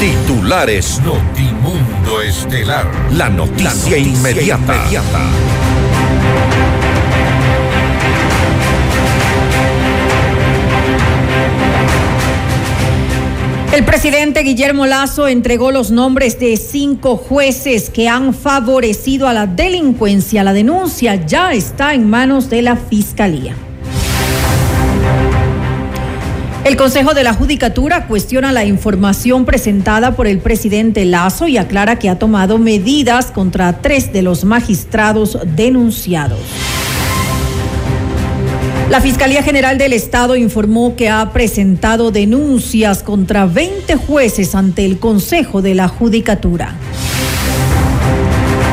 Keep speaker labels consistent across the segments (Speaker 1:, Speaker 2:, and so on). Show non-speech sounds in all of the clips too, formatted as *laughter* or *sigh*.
Speaker 1: Titulares Notimundo Estelar. La noticia, inmediata. inmediata.
Speaker 2: El presidente Guillermo Lazo entregó los nombres de cinco jueces que han favorecido a la delincuencia. La denuncia ya está en manos de la Fiscalía. El Consejo de la Judicatura cuestiona la información presentada por el presidente Lazo y aclara que ha tomado medidas contra tres de los magistrados denunciados. La Fiscalía General del Estado informó que ha presentado denuncias contra 20 jueces ante el Consejo de la Judicatura.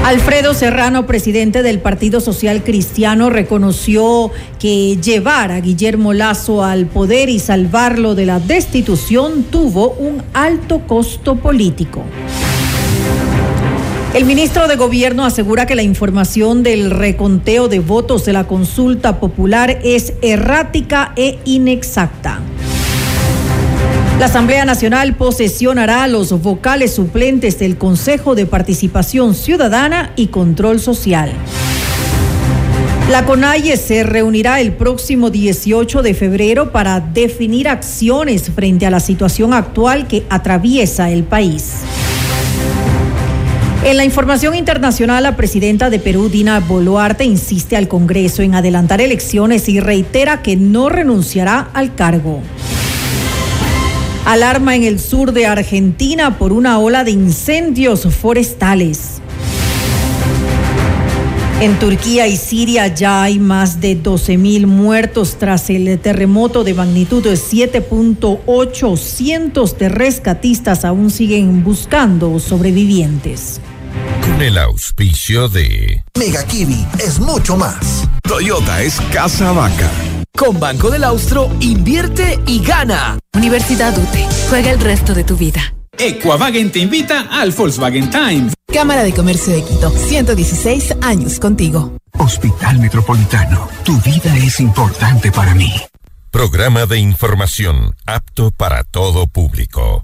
Speaker 2: Alfredo Serrano, presidente del Partido Social Cristiano, reconoció que llevar a Guillermo Lazo al poder y salvarlo de la destitución tuvo un alto costo político. El ministro de Gobierno asegura que la información del reconteo de votos de la consulta popular es errática e inexacta. La Asamblea Nacional posesionará los vocales suplentes del Consejo de Participación Ciudadana y Control Social. La CONAIE se reunirá el próximo 18 de febrero para definir acciones frente a la situación actual que atraviesa el país. En la información internacional, la presidenta de Perú, Dina Boluarte, insiste al Congreso en adelantar elecciones y reitera que no renunciará al cargo. Alarma en el sur de Argentina por una ola de incendios forestales. En Turquía y Siria ya hay más de 12 mil muertos tras el terremoto de magnitud de 7.8. Cientos de rescatistas aún siguen buscando sobrevivientes
Speaker 1: con el auspicio de
Speaker 3: Mega Kiwi es mucho más.
Speaker 1: Toyota es casa vaca.
Speaker 4: Con Banco del Austro, invierte y gana.
Speaker 5: Universidad UTE, juega el resto de tu vida.
Speaker 6: Equavagen te invita al Volkswagen Times.
Speaker 7: Cámara de Comercio de Quito, 116 años contigo.
Speaker 8: Hospital Metropolitano, tu vida es importante para mí.
Speaker 1: Programa de información apto para todo público.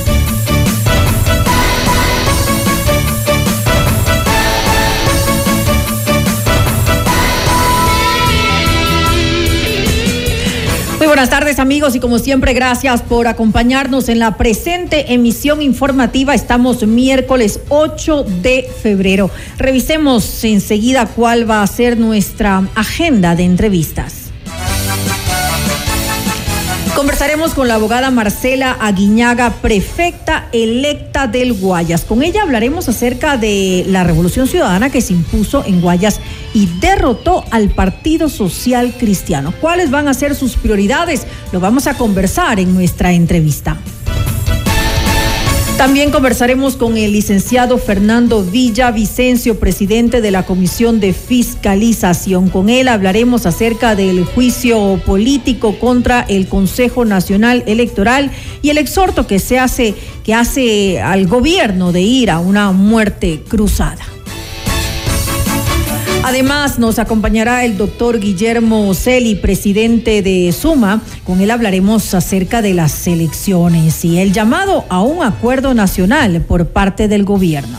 Speaker 2: Buenas tardes amigos y como siempre gracias por acompañarnos en la presente emisión informativa. Estamos miércoles 8 de febrero. Revisemos enseguida cuál va a ser nuestra agenda de entrevistas. Conversaremos con la abogada Marcela Aguiñaga, prefecta electa del Guayas. Con ella hablaremos acerca de la revolución ciudadana que se impuso en Guayas y derrotó al Partido Social Cristiano. ¿Cuáles van a ser sus prioridades? Lo vamos a conversar en nuestra entrevista. También conversaremos con el licenciado Fernando Villa Vicencio, presidente de la Comisión de Fiscalización. Con él hablaremos acerca del juicio político contra el Consejo Nacional Electoral y el exhorto que se hace que hace al gobierno de ir a una muerte cruzada. Además, nos acompañará el doctor Guillermo Celi, presidente de Suma. Con él hablaremos acerca de las elecciones y el llamado a un acuerdo nacional por parte del gobierno.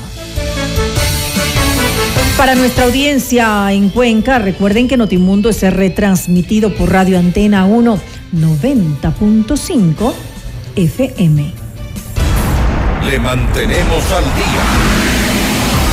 Speaker 2: Para nuestra audiencia en Cuenca, recuerden que Notimundo es retransmitido por Radio Antena 1 90.5 FM.
Speaker 1: Le mantenemos al día.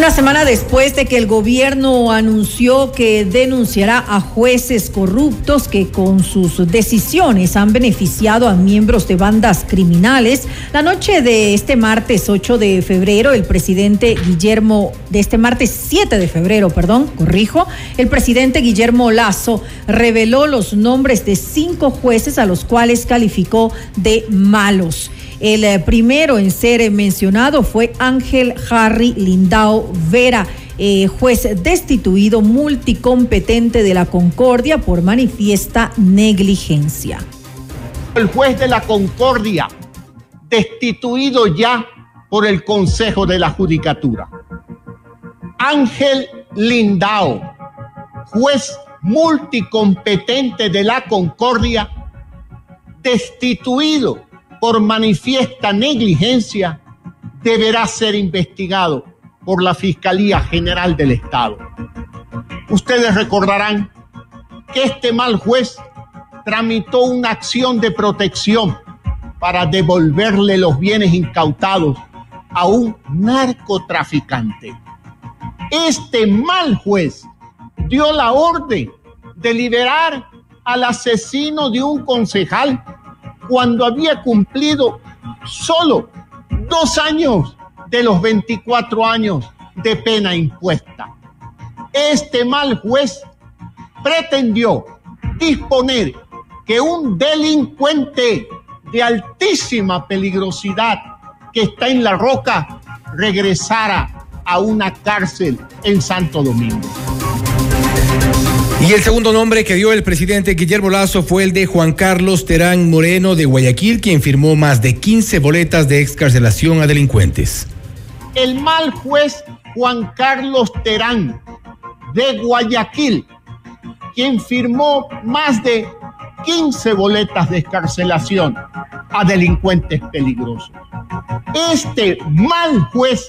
Speaker 2: Una semana después de que el gobierno anunció que denunciará a jueces corruptos que con sus decisiones han beneficiado a miembros de bandas criminales, la noche de este martes 8 de febrero, el presidente Guillermo, de este martes 7 de febrero, perdón, corrijo, el presidente Guillermo Lazo reveló los nombres de cinco jueces a los cuales calificó de malos. El eh, primero en ser mencionado fue Ángel Harry Lindao Vera. Eh, juez destituido multicompetente de la Concordia por manifiesta negligencia.
Speaker 9: El juez de la Concordia, destituido ya por el Consejo de la Judicatura. Ángel Lindao, juez multicompetente de la Concordia, destituido por manifiesta negligencia deberá ser investigado por la Fiscalía General del Estado. Ustedes recordarán que este mal juez tramitó una acción de protección para devolverle los bienes incautados a un narcotraficante. Este mal juez dio la orden de liberar al asesino de un concejal cuando había cumplido solo dos años de los 24 años de pena impuesta. Este mal juez pretendió disponer que un delincuente de altísima peligrosidad que está en la roca regresara a una cárcel en Santo Domingo.
Speaker 10: Y el segundo nombre que dio el presidente Guillermo Lazo fue el de Juan Carlos Terán Moreno de Guayaquil, quien firmó más de 15 boletas de excarcelación a delincuentes.
Speaker 9: El mal juez Juan Carlos Terán de Guayaquil, quien firmó más de 15 boletas de excarcelación a delincuentes peligrosos. Este mal juez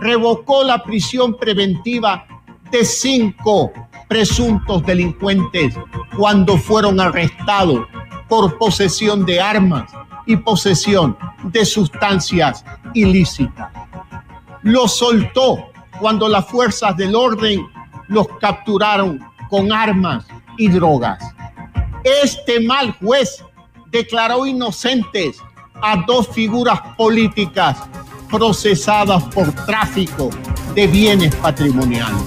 Speaker 9: revocó la prisión preventiva de cinco presuntos delincuentes cuando fueron arrestados por posesión de armas y posesión de sustancias ilícitas. Los soltó cuando las fuerzas del orden los capturaron con armas y drogas. Este mal juez declaró inocentes a dos figuras políticas procesadas por tráfico de bienes patrimoniales.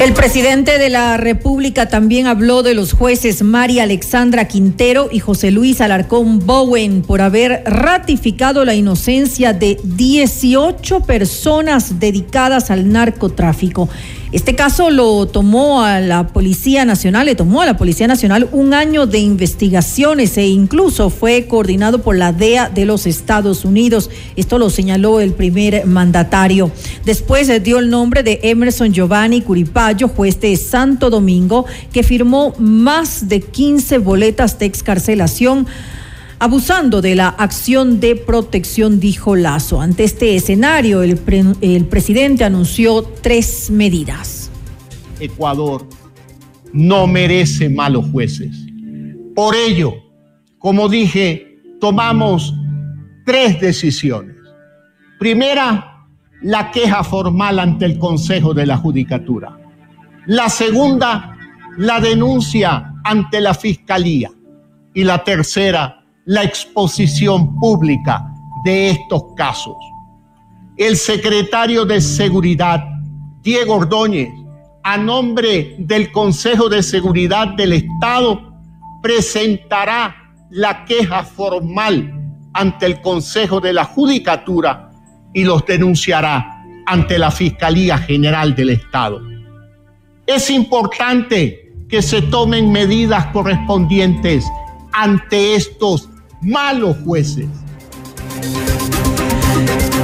Speaker 2: El presidente de la República también habló de los jueces María Alexandra Quintero y José Luis Alarcón Bowen por haber ratificado la inocencia de 18 personas dedicadas al narcotráfico. Este caso lo tomó a la Policía Nacional, le tomó a la Policía Nacional un año de investigaciones e incluso fue coordinado por la DEA de los Estados Unidos. Esto lo señaló el primer mandatario. Después dio el nombre de Emerson Giovanni Curipayo, juez de Santo Domingo, que firmó más de 15 boletas de excarcelación abusando de la acción de protección, dijo Lazo. Ante este escenario, el, presidente anunció tres medidas.
Speaker 9: Ecuador no merece malos jueces. Por ello, como dije, tomamos tres decisiones. Primera, la queja formal ante el Consejo de la Judicatura. La segunda, la denuncia ante la Fiscalía. Y la tercera, la exposición pública de estos casos. El secretario de Seguridad, Diego Ordóñez, a nombre del Consejo de Seguridad del Estado, presentará la queja formal ante el Consejo de la Judicatura y los denunciará ante la Fiscalía General del Estado. Es importante que se tomen medidas correspondientes ante estos malos jueces.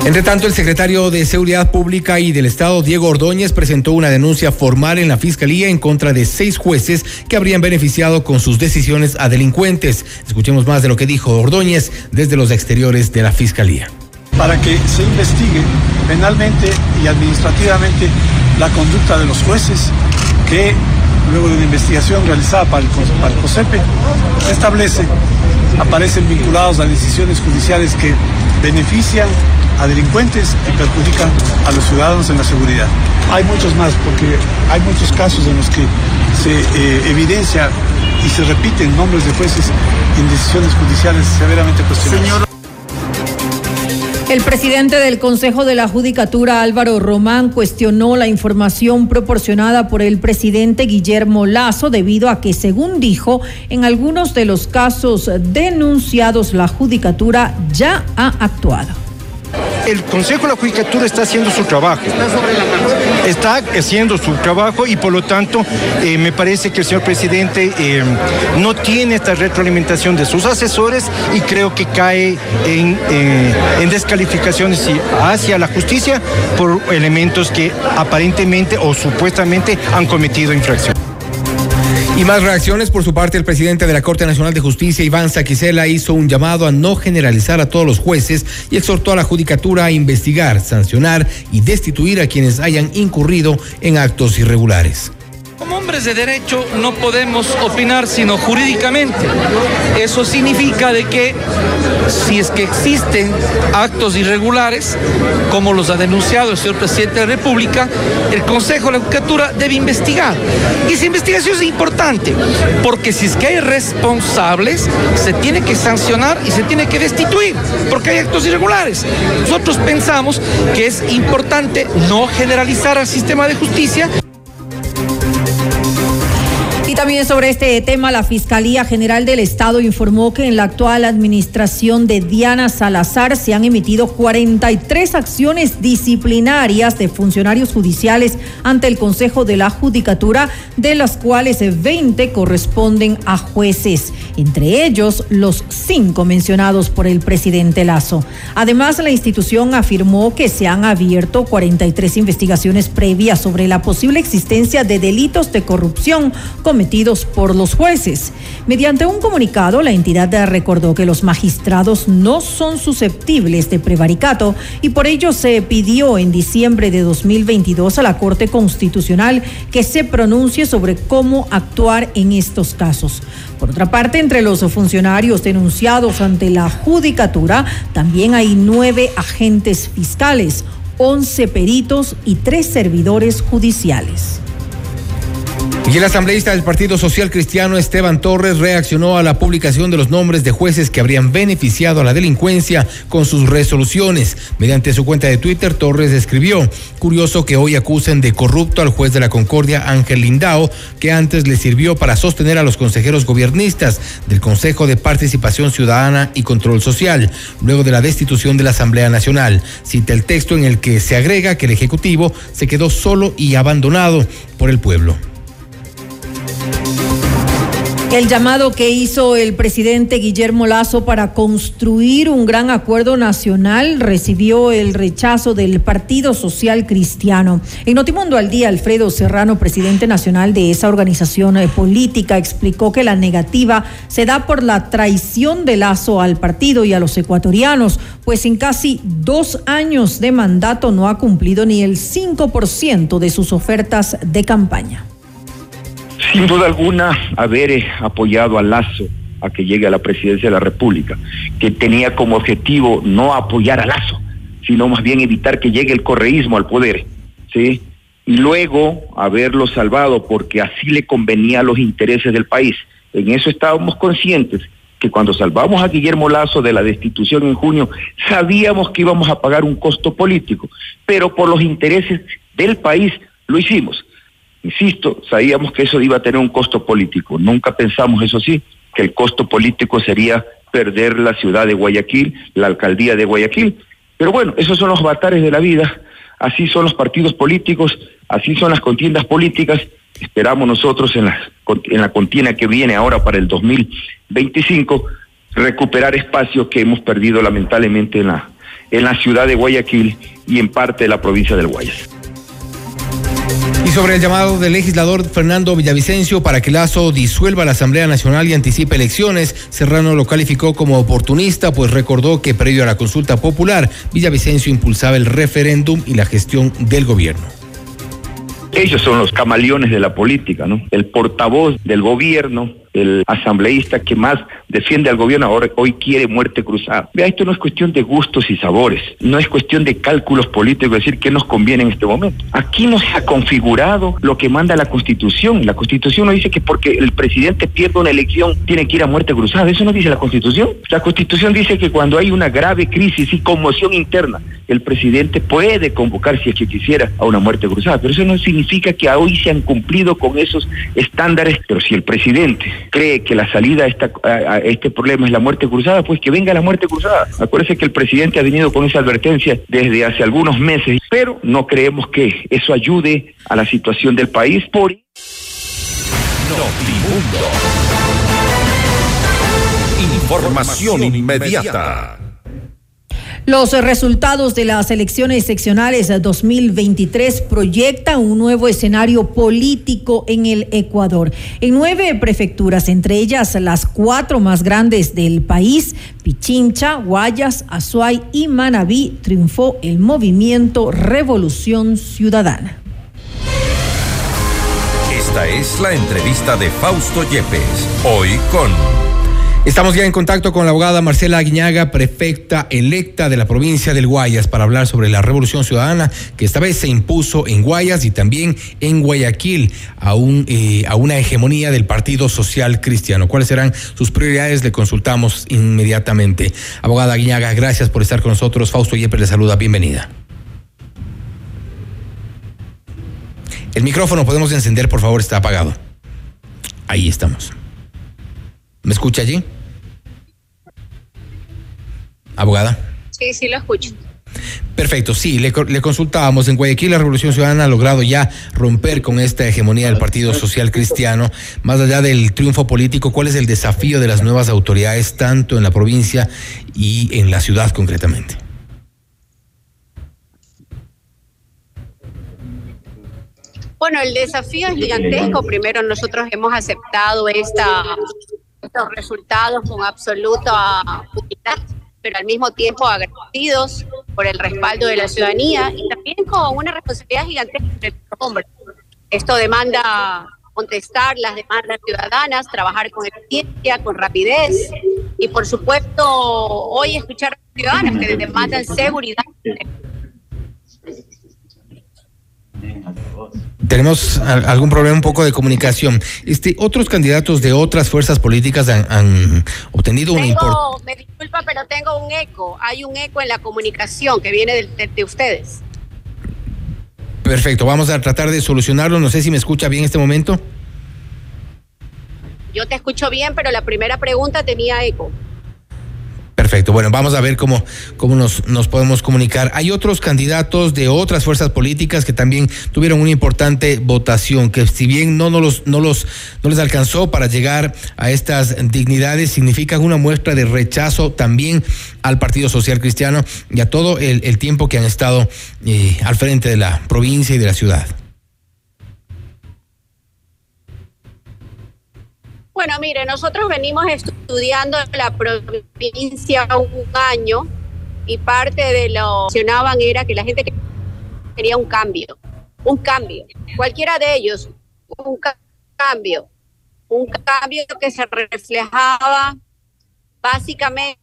Speaker 10: Entre tanto, el secretario de Seguridad Pública y del Estado, Diego Ordóñez, presentó una denuncia formal en la Fiscalía en contra de seis jueces que habrían beneficiado con sus decisiones a delincuentes. Escuchemos más de lo que dijo Ordóñez desde los exteriores de la Fiscalía.
Speaker 11: Para que se investigue penalmente y administrativamente la conducta de los jueces que, luego de una investigación realizada para el, para el COSEPE, establece aparecen vinculados a decisiones judiciales que benefician a delincuentes y perjudican a los ciudadanos en la seguridad. Hay muchos más, porque hay muchos casos en los que se eh, evidencia y se repiten nombres de jueces en decisiones judiciales severamente cuestionadas.
Speaker 2: El presidente del Consejo de la Judicatura, Álvaro Román, cuestionó la información proporcionada por el presidente Guillermo Lazo debido a que, según dijo, en algunos de los casos denunciados la Judicatura ya ha actuado
Speaker 12: el Consejo de la Judicatura está haciendo su trabajo. Está haciendo su trabajo y por lo tanto eh, me parece que el señor presidente eh, no tiene esta retroalimentación de sus asesores y creo que cae en, eh, en descalificaciones hacia la justicia por elementos que aparentemente o supuestamente han cometido infracción.
Speaker 10: Y más reacciones por su parte, el presidente de la Corte Nacional de Justicia, Iván Saquicela, hizo un llamado a no generalizar a todos los jueces y exhortó a la judicatura a investigar, sancionar y destituir a quienes hayan incurrido en actos irregulares.
Speaker 13: Como hombres de derecho no podemos opinar sino jurídicamente. Eso significa de que si es que existen actos irregulares, como los ha denunciado el señor presidente de la República, el Consejo de la Judicatura debe investigar. Y esa investigación es importante, porque si es que hay responsables, se tiene que sancionar y se tiene que destituir, porque hay actos irregulares. Nosotros pensamos que es importante no generalizar al sistema de justicia.
Speaker 2: También sobre este tema, la Fiscalía General del Estado informó que en la actual administración de Diana Salazar se han emitido 43 acciones disciplinarias de funcionarios judiciales ante el Consejo de la Judicatura, de las cuales 20 corresponden a jueces, entre ellos los cinco mencionados por el presidente Lazo. Además, la institución afirmó que se han abierto 43 investigaciones previas sobre la posible existencia de delitos de corrupción cometidos por los jueces. Mediante un comunicado, la entidad recordó que los magistrados no son susceptibles de prevaricato y por ello se pidió en diciembre de 2022 a la Corte Constitucional que se pronuncie sobre cómo actuar en estos casos. Por otra parte, entre los funcionarios denunciados ante la Judicatura, también hay nueve agentes fiscales, once peritos y tres servidores judiciales.
Speaker 10: Y el asambleísta del Partido Social Cristiano Esteban Torres reaccionó a la publicación de los nombres de jueces que habrían beneficiado a la delincuencia con sus resoluciones. Mediante su cuenta de Twitter, Torres escribió, curioso que hoy acusen de corrupto al juez de la Concordia Ángel Lindao, que antes le sirvió para sostener a los consejeros gobiernistas del Consejo de Participación Ciudadana y Control Social, luego de la destitución de la Asamblea Nacional. Cita el texto en el que se agrega que el Ejecutivo se quedó solo y abandonado por el pueblo.
Speaker 2: El llamado que hizo el presidente Guillermo Lazo para construir un gran acuerdo nacional recibió el rechazo del Partido Social Cristiano. En Notimundo al Día, Alfredo Serrano, presidente nacional de esa organización eh, política, explicó que la negativa se da por la traición de Lazo al partido y a los ecuatorianos, pues en casi dos años de mandato no ha cumplido ni el 5% de sus ofertas de campaña.
Speaker 14: Sin duda alguna, haber eh, apoyado a Lazo a que llegue a la presidencia de la República, que tenía como objetivo no apoyar a Lazo, sino más bien evitar que llegue el correísmo al poder, ¿sí? Y luego haberlo salvado porque así le convenía a los intereses del país. En eso estábamos conscientes que cuando salvamos a Guillermo Lazo de la destitución en junio, sabíamos que íbamos a pagar un costo político, pero por los intereses del país lo hicimos. Insisto, sabíamos que eso iba a tener un costo político. Nunca pensamos, eso sí, que el costo político sería perder la ciudad de Guayaquil, la alcaldía de Guayaquil. Pero bueno, esos son los avatares de la vida, así son los partidos políticos, así son las contiendas políticas. Esperamos nosotros en la, en la contienda que viene ahora para el 2025 recuperar espacios que hemos perdido lamentablemente en la, en la ciudad de Guayaquil y en parte de la provincia del Guayas.
Speaker 10: Y sobre el llamado del legislador Fernando Villavicencio para que Lazo disuelva la Asamblea Nacional y anticipe elecciones, Serrano lo calificó como oportunista, pues recordó que previo a la consulta popular, Villavicencio impulsaba el referéndum y la gestión del gobierno.
Speaker 14: Ellos son los camaleones de la política, ¿no? El portavoz del gobierno el asambleísta que más defiende al gobierno ahora hoy quiere muerte cruzada. Vea, esto no es cuestión de gustos y sabores, no es cuestión de cálculos políticos, decir qué nos conviene en este momento. Aquí no se ha configurado lo que manda la Constitución. La Constitución no dice que porque el presidente pierde una elección tiene que ir a muerte cruzada. Eso no dice la Constitución. La Constitución dice que cuando hay una grave crisis y conmoción interna, el presidente puede convocar, si es que quisiera, a una muerte cruzada. Pero eso no significa que hoy se han cumplido con esos estándares. Pero si el presidente cree que la salida a, esta, este problema es la muerte cruzada, pues que venga la muerte cruzada. Acuérdese que el presidente ha venido con esa advertencia desde hace algunos meses, pero no creemos que eso ayude a la situación del país. Por...
Speaker 1: Información inmediata.
Speaker 2: Los resultados de las elecciones seccionales 2023 proyectan un nuevo escenario político en el Ecuador. En nueve prefecturas, entre ellas las cuatro más grandes del país, Pichincha, Guayas, Azuay y Manabí, triunfó el movimiento Revolución Ciudadana.
Speaker 1: Esta es la entrevista de Fausto Yepes, hoy con...
Speaker 10: Estamos ya en contacto con la abogada Marcela Aguiñaga, prefecta electa de la provincia del Guayas, para hablar sobre la revolución ciudadana que esta vez se impuso en Guayas y también en Guayaquil a, un, eh, a una hegemonía del Partido Social Cristiano. ¿Cuáles serán sus prioridades? Le consultamos inmediatamente. Abogada Aguiñaga, gracias por estar con nosotros. Fausto Yepes le saluda, bienvenida. El micrófono podemos encender, por favor, está apagado. Ahí estamos. ¿Me escucha allí? Abogada.
Speaker 15: Sí, sí, lo escucho.
Speaker 10: Perfecto, sí, le, le, consultábamos. En Guayaquil la Revolución Ciudadana ha logrado ya romper con esta hegemonía del Partido Social Cristiano. Más allá del triunfo político, ¿cuál es el desafío de las nuevas autoridades, tanto en la provincia y en la ciudad concretamente?
Speaker 15: Bueno, el desafío es gigantesco. Primero, nosotros hemos aceptado esta estos resultados con absoluta utilidad, pero al mismo tiempo agradecidos por el respaldo de la ciudadanía y también con una responsabilidad gigantesca de los hombres. Esto demanda contestar las demandas ciudadanas, trabajar con eficiencia, con rapidez y por supuesto hoy escuchar a los ciudadanos que demandan seguridad.
Speaker 10: Tenemos algún problema un poco de comunicación. Este, otros candidatos de otras fuerzas políticas han, obtenido un
Speaker 15: importe. Me disculpa, pero tengo un eco. Hay un eco en la comunicación que viene de, ustedes.
Speaker 10: Perfecto, vamos a tratar de solucionarlo. No sé si me escucha bien en este momento.
Speaker 15: Yo te escucho bien, pero la primera pregunta tenía eco.
Speaker 10: Perfecto. Bueno, vamos a ver cómo, cómo nos, nos podemos comunicar. Hay otros candidatos de otras fuerzas políticas que también tuvieron una importante votación, que si bien no, no, los, no, los, no les alcanzó para llegar a estas dignidades, significan una muestra de rechazo también al Partido Social Cristiano y a todo el, tiempo que han estado eh, al frente de la provincia y de la ciudad.
Speaker 15: Bueno, mire, nosotros venimos estudiando la provincia un año y parte de lo que mencionaban era que la gente quería un cambio, un cambio, cualquiera de ellos, un cambio, un cambio que se reflejaba básicamente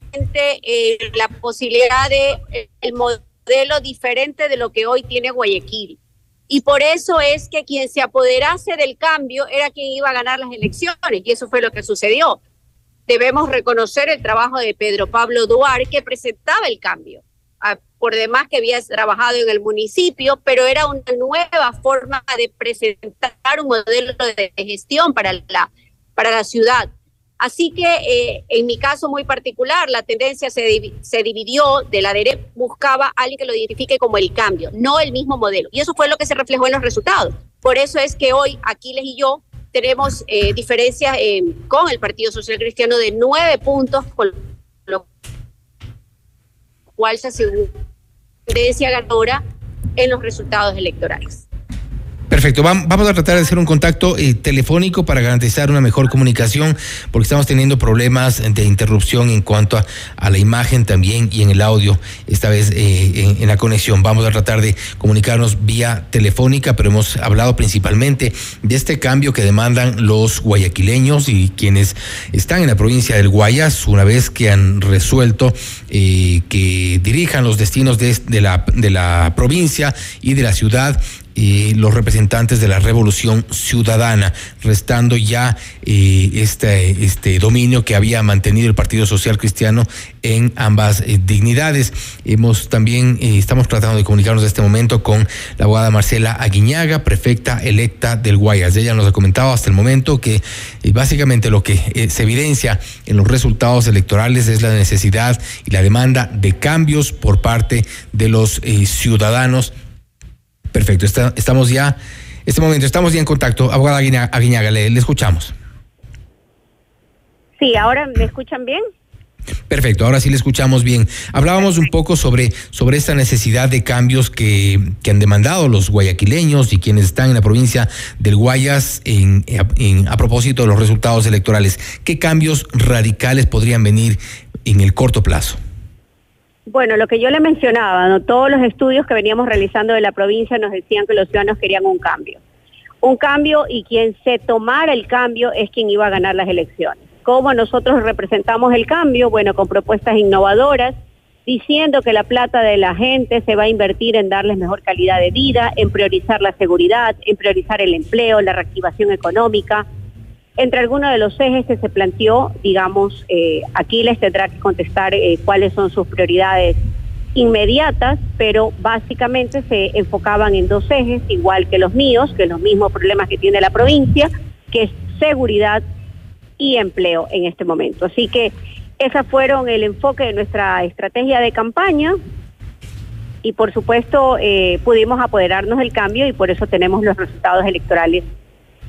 Speaker 15: en la posibilidad de el modelo diferente de lo que hoy tiene Guayaquil y por eso es que quien se apoderase del cambio era quien iba a ganar las elecciones, y eso fue lo que sucedió. Debemos reconocer el trabajo de Pedro Pablo Duarte, que presentaba el cambio, por demás que había trabajado en el municipio, pero era una nueva forma de presentar un modelo de gestión para la, para la ciudad. Así que eh, en mi caso muy particular, la tendencia se, se dividió de la derecha, buscaba a alguien que lo identifique como el cambio, no el mismo modelo. Y eso fue lo que se reflejó en los resultados. Por eso es que hoy Aquiles y yo tenemos eh, diferencias eh, con el Partido Social Cristiano de nueve puntos, con lo cual se asegura tendencia ganadora en los resultados electorales.
Speaker 10: Perfecto, vamos a tratar de hacer un contacto eh, telefónico para garantizar una mejor comunicación, porque estamos teniendo problemas de interrupción en cuanto a, la imagen también y en el audio, esta vez eh, en, la conexión. Vamos a tratar de comunicarnos vía telefónica, pero hemos hablado principalmente de este cambio que demandan los guayaquileños y quienes están en la provincia del Guayas, una vez que han resuelto eh, que dirijan los destinos de, la, de la provincia y de la ciudad los representantes de la revolución ciudadana, restando ya eh, este, este dominio que había mantenido el Partido Social Cristiano en ambas eh, dignidades. Hemos también, eh, estamos tratando de comunicarnos en este momento con la abogada Marcela Aguiñaga, prefecta electa del Guayas. Ella nos ha comentado hasta el momento que básicamente lo que se evidencia en los resultados electorales es la necesidad y la demanda de cambios por parte de los ciudadanos Perfecto, estamos ya, este momento, estamos ya en contacto. Abogada Aguiñaga, le, escuchamos.
Speaker 15: Sí, ahora me escuchan bien.
Speaker 10: Perfecto, ahora sí le escuchamos bien. Hablábamos un poco sobre, sobre esta necesidad de cambios que, que, han demandado los guayaquileños y quienes están en la provincia del Guayas en, en, a propósito de los resultados electorales. ¿Qué cambios radicales podrían venir en el corto plazo?
Speaker 15: Bueno, lo que yo le mencionaba, todos los estudios que veníamos realizando de la provincia nos decían que los ciudadanos querían un cambio. Un cambio y quien se tomara el cambio es quien iba a ganar las elecciones. ¿Cómo nosotros representamos el cambio? Bueno, con propuestas innovadoras, diciendo que la plata de la gente se va a invertir en darles mejor calidad de vida, en priorizar la seguridad, en priorizar el empleo, la reactivación económica, entre algunos de los ejes que se planteó, digamos, eh, Aquiles tendrá que contestar eh, cuáles son sus prioridades inmediatas, pero básicamente se enfocaban en dos ejes, igual que los míos, que los mismos problemas que tiene la provincia, que es seguridad y empleo en este momento. Así que esas fueron el enfoque de nuestra estrategia de campaña y por supuesto eh, pudimos apoderarnos del cambio y por eso tenemos los resultados electorales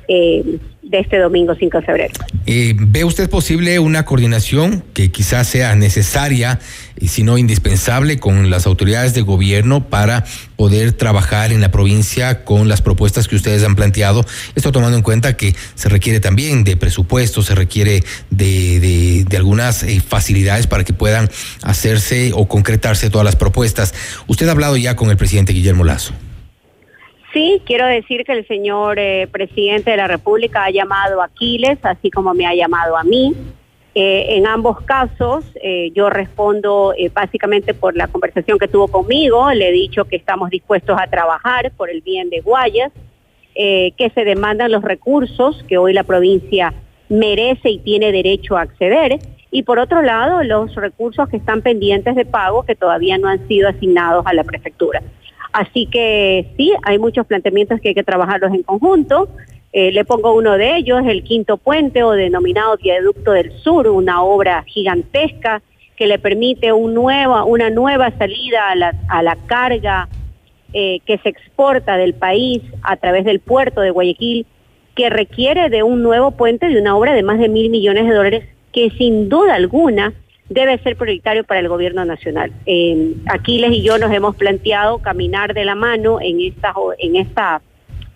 Speaker 15: eh, de este domingo 5 de febrero.
Speaker 10: Eh, ¿Ve usted posible una coordinación que quizás sea necesaria, y si no indispensable, con las autoridades de gobierno para poder trabajar en la provincia con las propuestas que ustedes han planteado? Esto tomando en cuenta que se requiere también de presupuesto, se requiere de, de, algunas eh, facilidades para que puedan hacerse o concretarse todas las propuestas. Usted ha hablado ya con el presidente Guillermo Lazo.
Speaker 15: Sí, quiero decir que el señor eh, presidente de la República ha llamado a Aquiles, así como me ha llamado a mí. Eh, en ambos casos, eh, yo respondo básicamente por la conversación que tuvo conmigo. Le he dicho que estamos dispuestos a trabajar por el bien de Guayas, que se demandan los recursos que hoy la provincia merece y tiene derecho a acceder. Y por otro lado, los recursos que están pendientes de pago que todavía no han sido asignados a la prefectura. Así que sí, hay muchos planteamientos que hay que trabajarlos en conjunto. Eh, le pongo uno de ellos, el quinto puente o denominado Viaducto del Sur, una obra gigantesca que le permite una nueva salida a la, a la carga eh, que se exporta del país a través del puerto de Guayaquil, que requiere de un nuevo puente, de una obra de más de mil millones de dólares, que sin duda alguna debe ser prioritario para el gobierno nacional. Eh, Aquiles y yo nos hemos planteado caminar de la mano en esta, en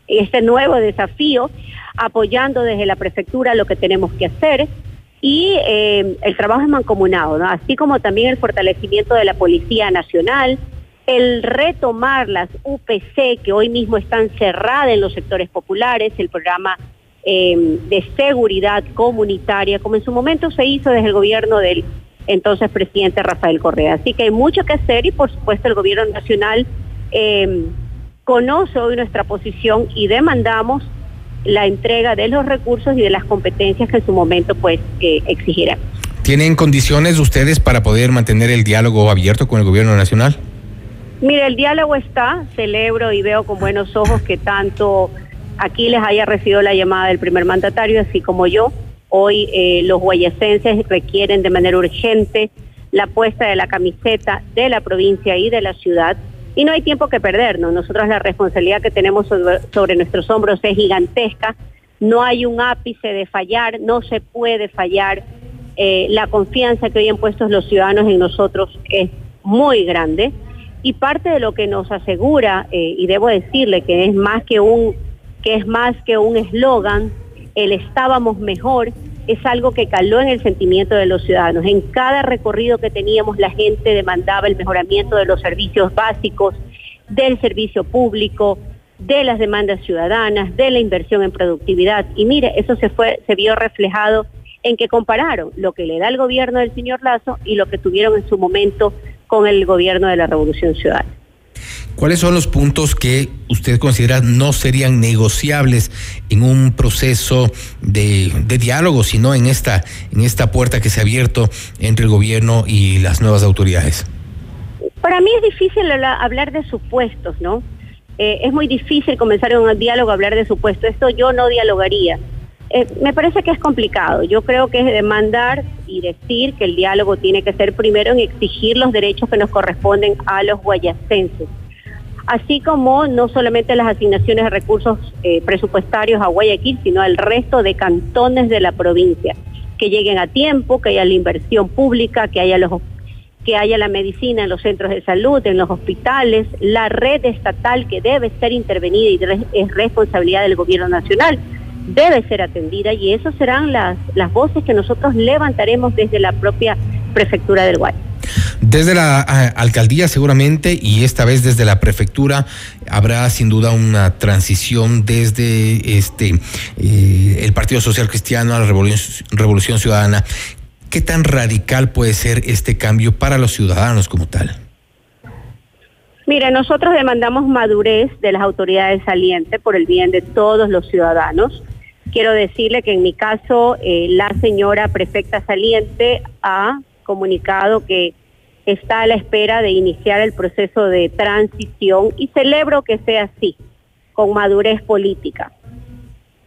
Speaker 15: este nuevo desafío, apoyando desde la prefectura lo que tenemos que hacer y eh, el trabajo es mancomunado, así como también el fortalecimiento de la Policía Nacional, el retomar las UPC que hoy mismo están cerradas en los sectores populares, el programa eh, de seguridad comunitaria, como en su momento se hizo desde el gobierno del entonces presidente Rafael Correa. Así que hay mucho que hacer y por supuesto el gobierno nacional eh, conoce hoy nuestra posición y demandamos la entrega de los recursos y de las competencias que en su momento pues eh, exigirán.
Speaker 10: ¿Tienen condiciones ustedes para poder mantener el diálogo abierto con el gobierno nacional?
Speaker 15: Mire, el diálogo está, celebro y veo con buenos ojos que tanto aquí les haya recibido la llamada del primer mandatario, así como yo. Hoy eh, los guayacenses requieren de manera urgente la puesta de la camiseta de la provincia y de la ciudad. Y no hay tiempo que perdernos. Nosotros la responsabilidad que tenemos sobre, nuestros hombros es gigantesca. No hay un ápice de fallar, no se puede fallar. Eh, la confianza que hoy han puesto los ciudadanos en nosotros es muy grande. Y parte de lo que nos asegura, eh, y debo decirle que es más que un que es más que un eslogan, el estábamos mejor, es algo que caló en el sentimiento de los ciudadanos. En cada recorrido que teníamos la gente demandaba el mejoramiento de los servicios básicos, del servicio público, de las demandas ciudadanas, de la inversión en productividad. Y mire, eso se fue, se vio reflejado en que compararon lo que le da el gobierno del señor Lazo y lo que tuvieron en su momento con el gobierno de la Revolución Ciudadana.
Speaker 10: ¿Cuáles son los puntos que usted considera no serían negociables en un proceso de, diálogo, sino en esta, en esta puerta que se ha abierto entre el gobierno y las nuevas autoridades?
Speaker 15: Para mí es difícil hablar de supuestos, ¿no? Eh, es muy difícil comenzar un diálogo hablar de supuestos. Esto yo no dialogaría. Eh, me parece que es complicado. Yo creo que es demandar y decir que el diálogo tiene que ser primero en exigir los derechos que nos corresponden a los guayacenses. Así como no solamente las asignaciones de recursos eh, presupuestarios a Guayaquil, sino al resto de cantones de la provincia, que lleguen a tiempo, que haya la inversión pública, que haya los que haya la medicina en los centros de salud, en los hospitales, la red estatal que debe ser intervenida y es responsabilidad del gobierno nacional, debe ser atendida y esas serán las, las voces que nosotros levantaremos desde la propia prefectura del Guay.
Speaker 10: Desde la alcaldía seguramente y esta vez desde la prefectura habrá sin duda una transición desde este eh, el Partido Social Cristiano a la Revolución, Revolución Ciudadana. ¿Qué tan radical puede ser este cambio para los ciudadanos como tal?
Speaker 15: Mira, nosotros demandamos madurez de las autoridades salientes por el bien de todos los ciudadanos. Quiero decirle que en mi caso eh, la señora prefecta saliente ha comunicado que está a la espera de iniciar el proceso de transición y celebro que sea así, con madurez política.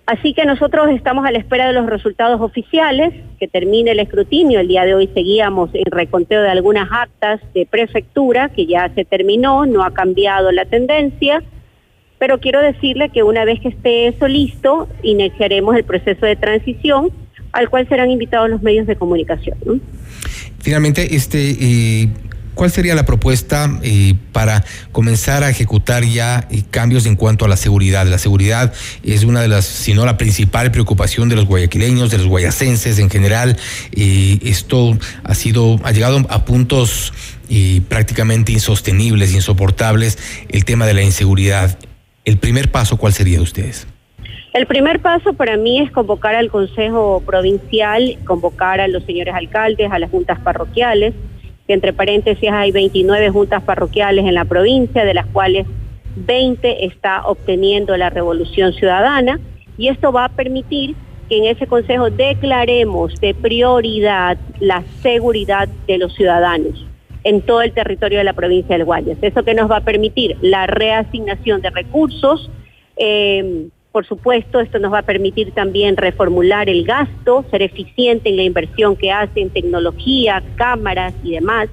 Speaker 15: Así que nosotros estamos a la espera de los resultados oficiales, que termine el escrutinio. El día de hoy seguíamos el reconteo de algunas actas de prefectura, que ya se terminó, no ha cambiado la tendencia, pero quiero decirle que una vez que esté eso listo, iniciaremos el proceso de transición al cual serán invitados los medios de comunicación.
Speaker 10: Finalmente, este, eh, ¿cuál sería la propuesta eh, para comenzar a ejecutar ya eh, cambios en cuanto a la seguridad? La seguridad es una de las, si no la principal preocupación de los guayaquileños, de los guayacenses en general. esto ha sido, ha llegado a puntos prácticamente insostenibles, insoportables, el tema de la inseguridad. El primer paso, ¿cuál sería de ustedes?
Speaker 15: El primer paso para mí es convocar al Consejo Provincial, convocar a los señores alcaldes, a las juntas parroquiales, que entre paréntesis hay 29 juntas parroquiales en la provincia, de las cuales 20 está obteniendo la revolución ciudadana, y esto va a permitir que en ese consejo declaremos de prioridad la seguridad de los ciudadanos en todo el territorio de la provincia del Guayas. Eso que nos va a permitir la reasignación de recursos, eh, por supuesto, esto nos va a permitir también reformular el gasto, ser eficiente en la inversión que hace en tecnología, cámaras y demás,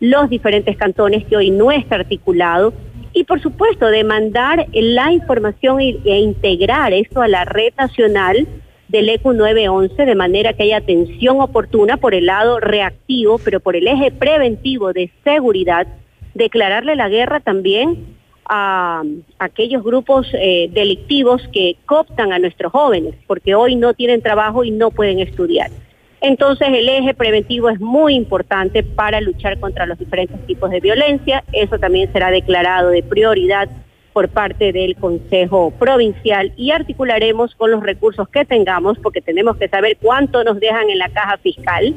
Speaker 15: los diferentes cantones que hoy no está articulado, y por supuesto demandar la información e integrar esto a la red nacional del ECU 911 de manera que haya atención oportuna por el lado reactivo, pero por el eje preventivo de seguridad, declararle la guerra también a, aquellos grupos eh, delictivos que cooptan a nuestros jóvenes, porque hoy no tienen trabajo y no pueden estudiar. Entonces el eje preventivo es muy importante para luchar contra los diferentes tipos de violencia. Eso también será declarado de prioridad por parte del Consejo Provincial y articularemos con los recursos que tengamos, porque tenemos que saber cuánto nos dejan en la caja fiscal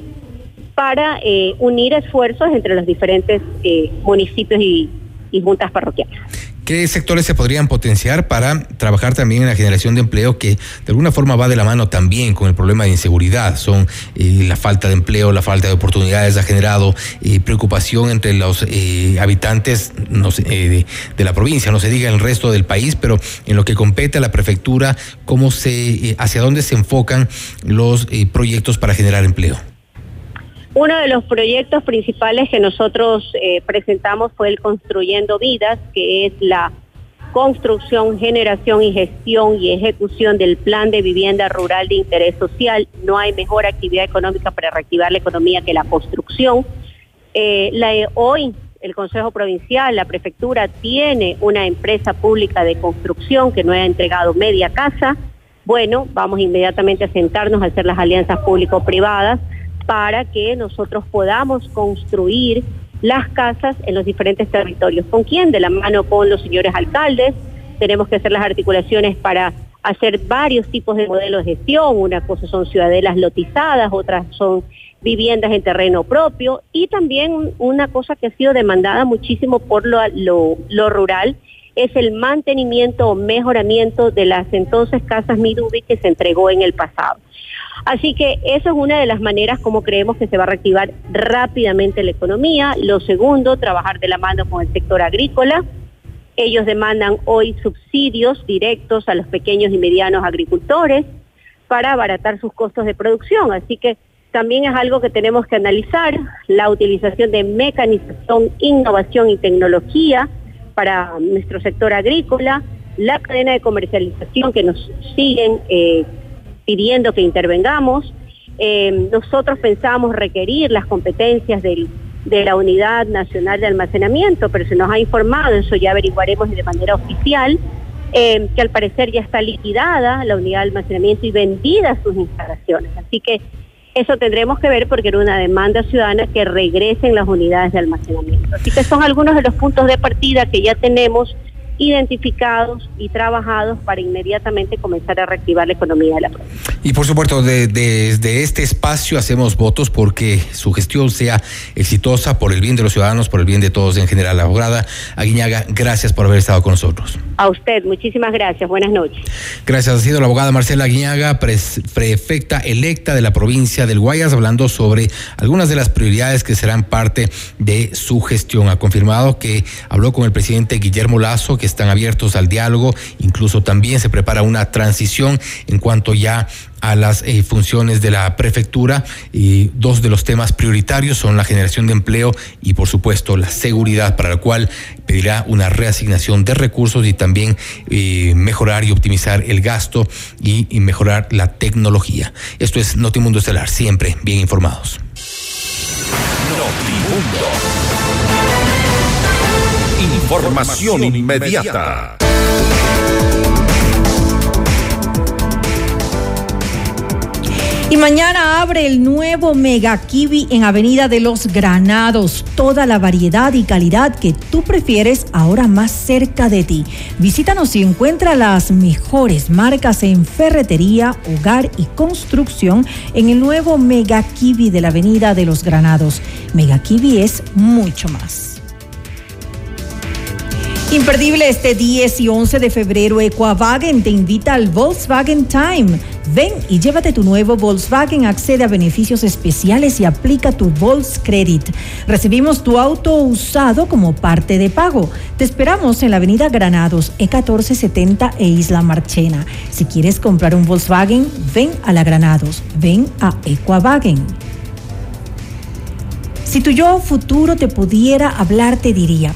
Speaker 15: para eh, unir esfuerzos entre los diferentes eh, municipios y y juntas parroquiales.
Speaker 10: ¿Qué sectores se podrían potenciar para trabajar también en la generación de empleo que de alguna forma va de la mano también con el problema de inseguridad? Son eh, la falta de empleo, la falta de oportunidades ha generado eh, preocupación entre los eh, habitantes no de, de, la provincia, no se diga en el resto del país, pero en lo que compete a la prefectura, cómo se, hacia dónde se enfocan los proyectos para generar empleo.
Speaker 15: Uno de los proyectos principales que nosotros eh, presentamos fue el Construyendo Vidas, que es la construcción, generación y gestión y ejecución del plan de vivienda rural de interés social. No hay mejor actividad económica para reactivar la economía que la construcción. Eh, la, hoy el Consejo Provincial, la Prefectura tiene una empresa pública de construcción que no ha entregado media casa, bueno, vamos inmediatamente a sentarnos a hacer las alianzas público-privadas para que nosotros podamos construir las casas en los diferentes territorios. ¿Con quién? De la mano con los señores alcaldes. Tenemos que hacer las articulaciones para hacer varios tipos de modelos de gestión. Una cosa son ciudadelas lotizadas, otras son viviendas en terreno propio y también una cosa que ha sido demandada muchísimo por lo, rural es el mantenimiento o mejoramiento de las entonces casas Midubi que se entregó en el pasado. Así que eso es una de las maneras como creemos que se va a reactivar rápidamente la economía. Lo segundo, trabajar de la mano con el sector agrícola. Ellos demandan hoy subsidios directos a los pequeños y medianos agricultores para abaratar sus costos de producción. Así que también es algo que tenemos que analizar, la utilización de mecanización, innovación y tecnología para nuestro sector agrícola, la cadena de comercialización que nos siguen eh, pidiendo que intervengamos. Eh, nosotros pensamos requerir las competencias de la Unidad Nacional de Almacenamiento, pero se nos ha informado, eso ya averiguaremos de manera oficial, eh, que al parecer ya está liquidada la unidad de almacenamiento y vendida sus instalaciones. Así que eso tendremos que ver porque era una demanda ciudadana que regresen las unidades de almacenamiento. Así que son algunos de los puntos de partida que ya tenemos identificados y trabajados para inmediatamente comenzar a reactivar la economía de la provincia.
Speaker 10: Y por supuesto, desde este espacio hacemos votos porque su gestión sea exitosa por el bien de los ciudadanos, por el bien de todos en general. La abogada Aguiñaga, gracias por haber estado con nosotros.
Speaker 15: A usted, muchísimas gracias. Buenas noches.
Speaker 10: Gracias. Ha sido la abogada Marcela Aguiñaga, prefecta electa de la provincia del Guayas, hablando sobre algunas de las prioridades que serán parte de su gestión. Ha confirmado que habló con el presidente Guillermo Lazo, que están abiertos al diálogo, incluso también se prepara una transición en cuanto ya a las eh, funciones de la prefectura y dos de los temas prioritarios son la generación de empleo y por supuesto la seguridad para la cual pedirá una reasignación de recursos y también eh, mejorar y optimizar el gasto y, y mejorar la tecnología. Esto es Notimundo Estelar, siempre bien informados. Notimundo.
Speaker 1: Información inmediata.
Speaker 2: Y mañana abre el nuevo Mega Kiwi en Avenida de los Granados. Toda la variedad y calidad que tú prefieres ahora más cerca de ti. Visítanos y encuentra las mejores marcas en ferretería, hogar y construcción en el nuevo Mega Kiwi de la Avenida de los Granados. Mega Kiwi es mucho más. Imperdible este 10 y 11 de febrero, Equavagen te invita al Volkswagen Time. Ven y llévate tu nuevo Volkswagen, accede a beneficios especiales y aplica tu Volks Credit. Recibimos tu auto usado como parte de pago. Te esperamos en la avenida Granados, E1470 e Isla Marchena. Si quieres comprar un Volkswagen, ven a la Granados, ven a Equavagen. Si tu yo futuro te pudiera hablar, te diría,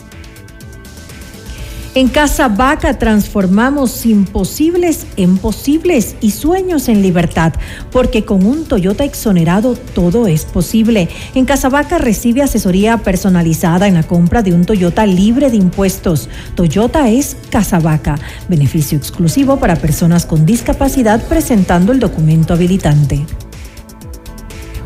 Speaker 2: En Casa Vaca transformamos imposibles en posibles y sueños en libertad, porque con un Toyota exonerado todo es posible. En Casa Vaca recibe asesoría personalizada en la compra de un Toyota libre de impuestos. Toyota es Casa Vaca, beneficio exclusivo para personas con discapacidad presentando el documento habilitante.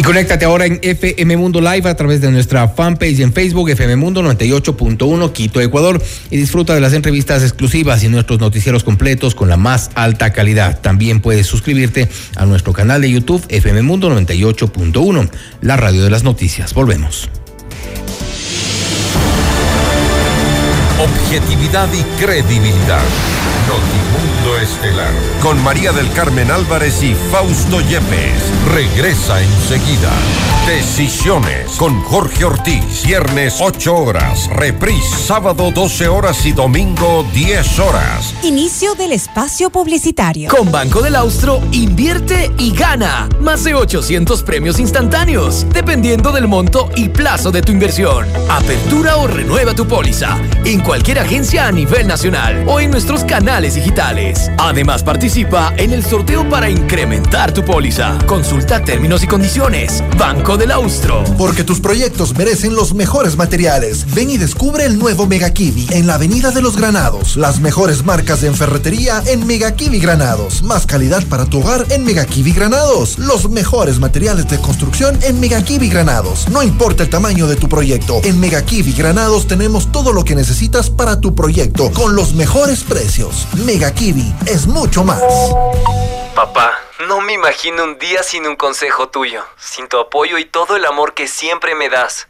Speaker 10: Y conéctate ahora en FM Mundo Live a través de nuestra fanpage en Facebook, FM Mundo 98.1 Quito, Ecuador, y disfruta de las entrevistas exclusivas y nuestros noticieros completos con la más alta calidad. También puedes suscribirte a nuestro canal de YouTube, FM Mundo 98.1, la radio de las noticias. Volvemos.
Speaker 1: Objetividad y credibilidad. Notimundo Estelar. Con María del Carmen Álvarez y Fausto Yepes. Regresa enseguida. Decisiones con Jorge Ortiz. Viernes 8 horas. Reprise sábado 12 horas y domingo 10 horas.
Speaker 16: Inicio del espacio publicitario.
Speaker 4: Con Banco del Austro, invierte y gana. Más de 800 premios instantáneos, dependiendo del monto y plazo de tu inversión. Apertura o renueva tu póliza en cualquier agencia a nivel nacional o en nuestros canales digitales. Además, participa en el sorteo para incrementar tu póliza. Consulta términos y condiciones. Banco del Austro.
Speaker 3: Porque tus proyectos merecen los mejores materiales. Ven y descubre el nuevo Mega Kiwi en la Avenida de los Granados. Las mejores marcas de ferretería en Mega Kiwi Granados. Más calidad para tu hogar en Mega Kiwi Granados. Los mejores materiales de construcción en Mega Kiwi Granados. No importa el tamaño de tu proyecto. En Mega Kiwi Granados tenemos todo lo que necesitas para tu proyecto con los mejores precios. Mega Kiwi es mucho más.
Speaker 17: Papá, no me imagino un día sin un consejo tuyo, sin tu apoyo y todo el amor que siempre me das.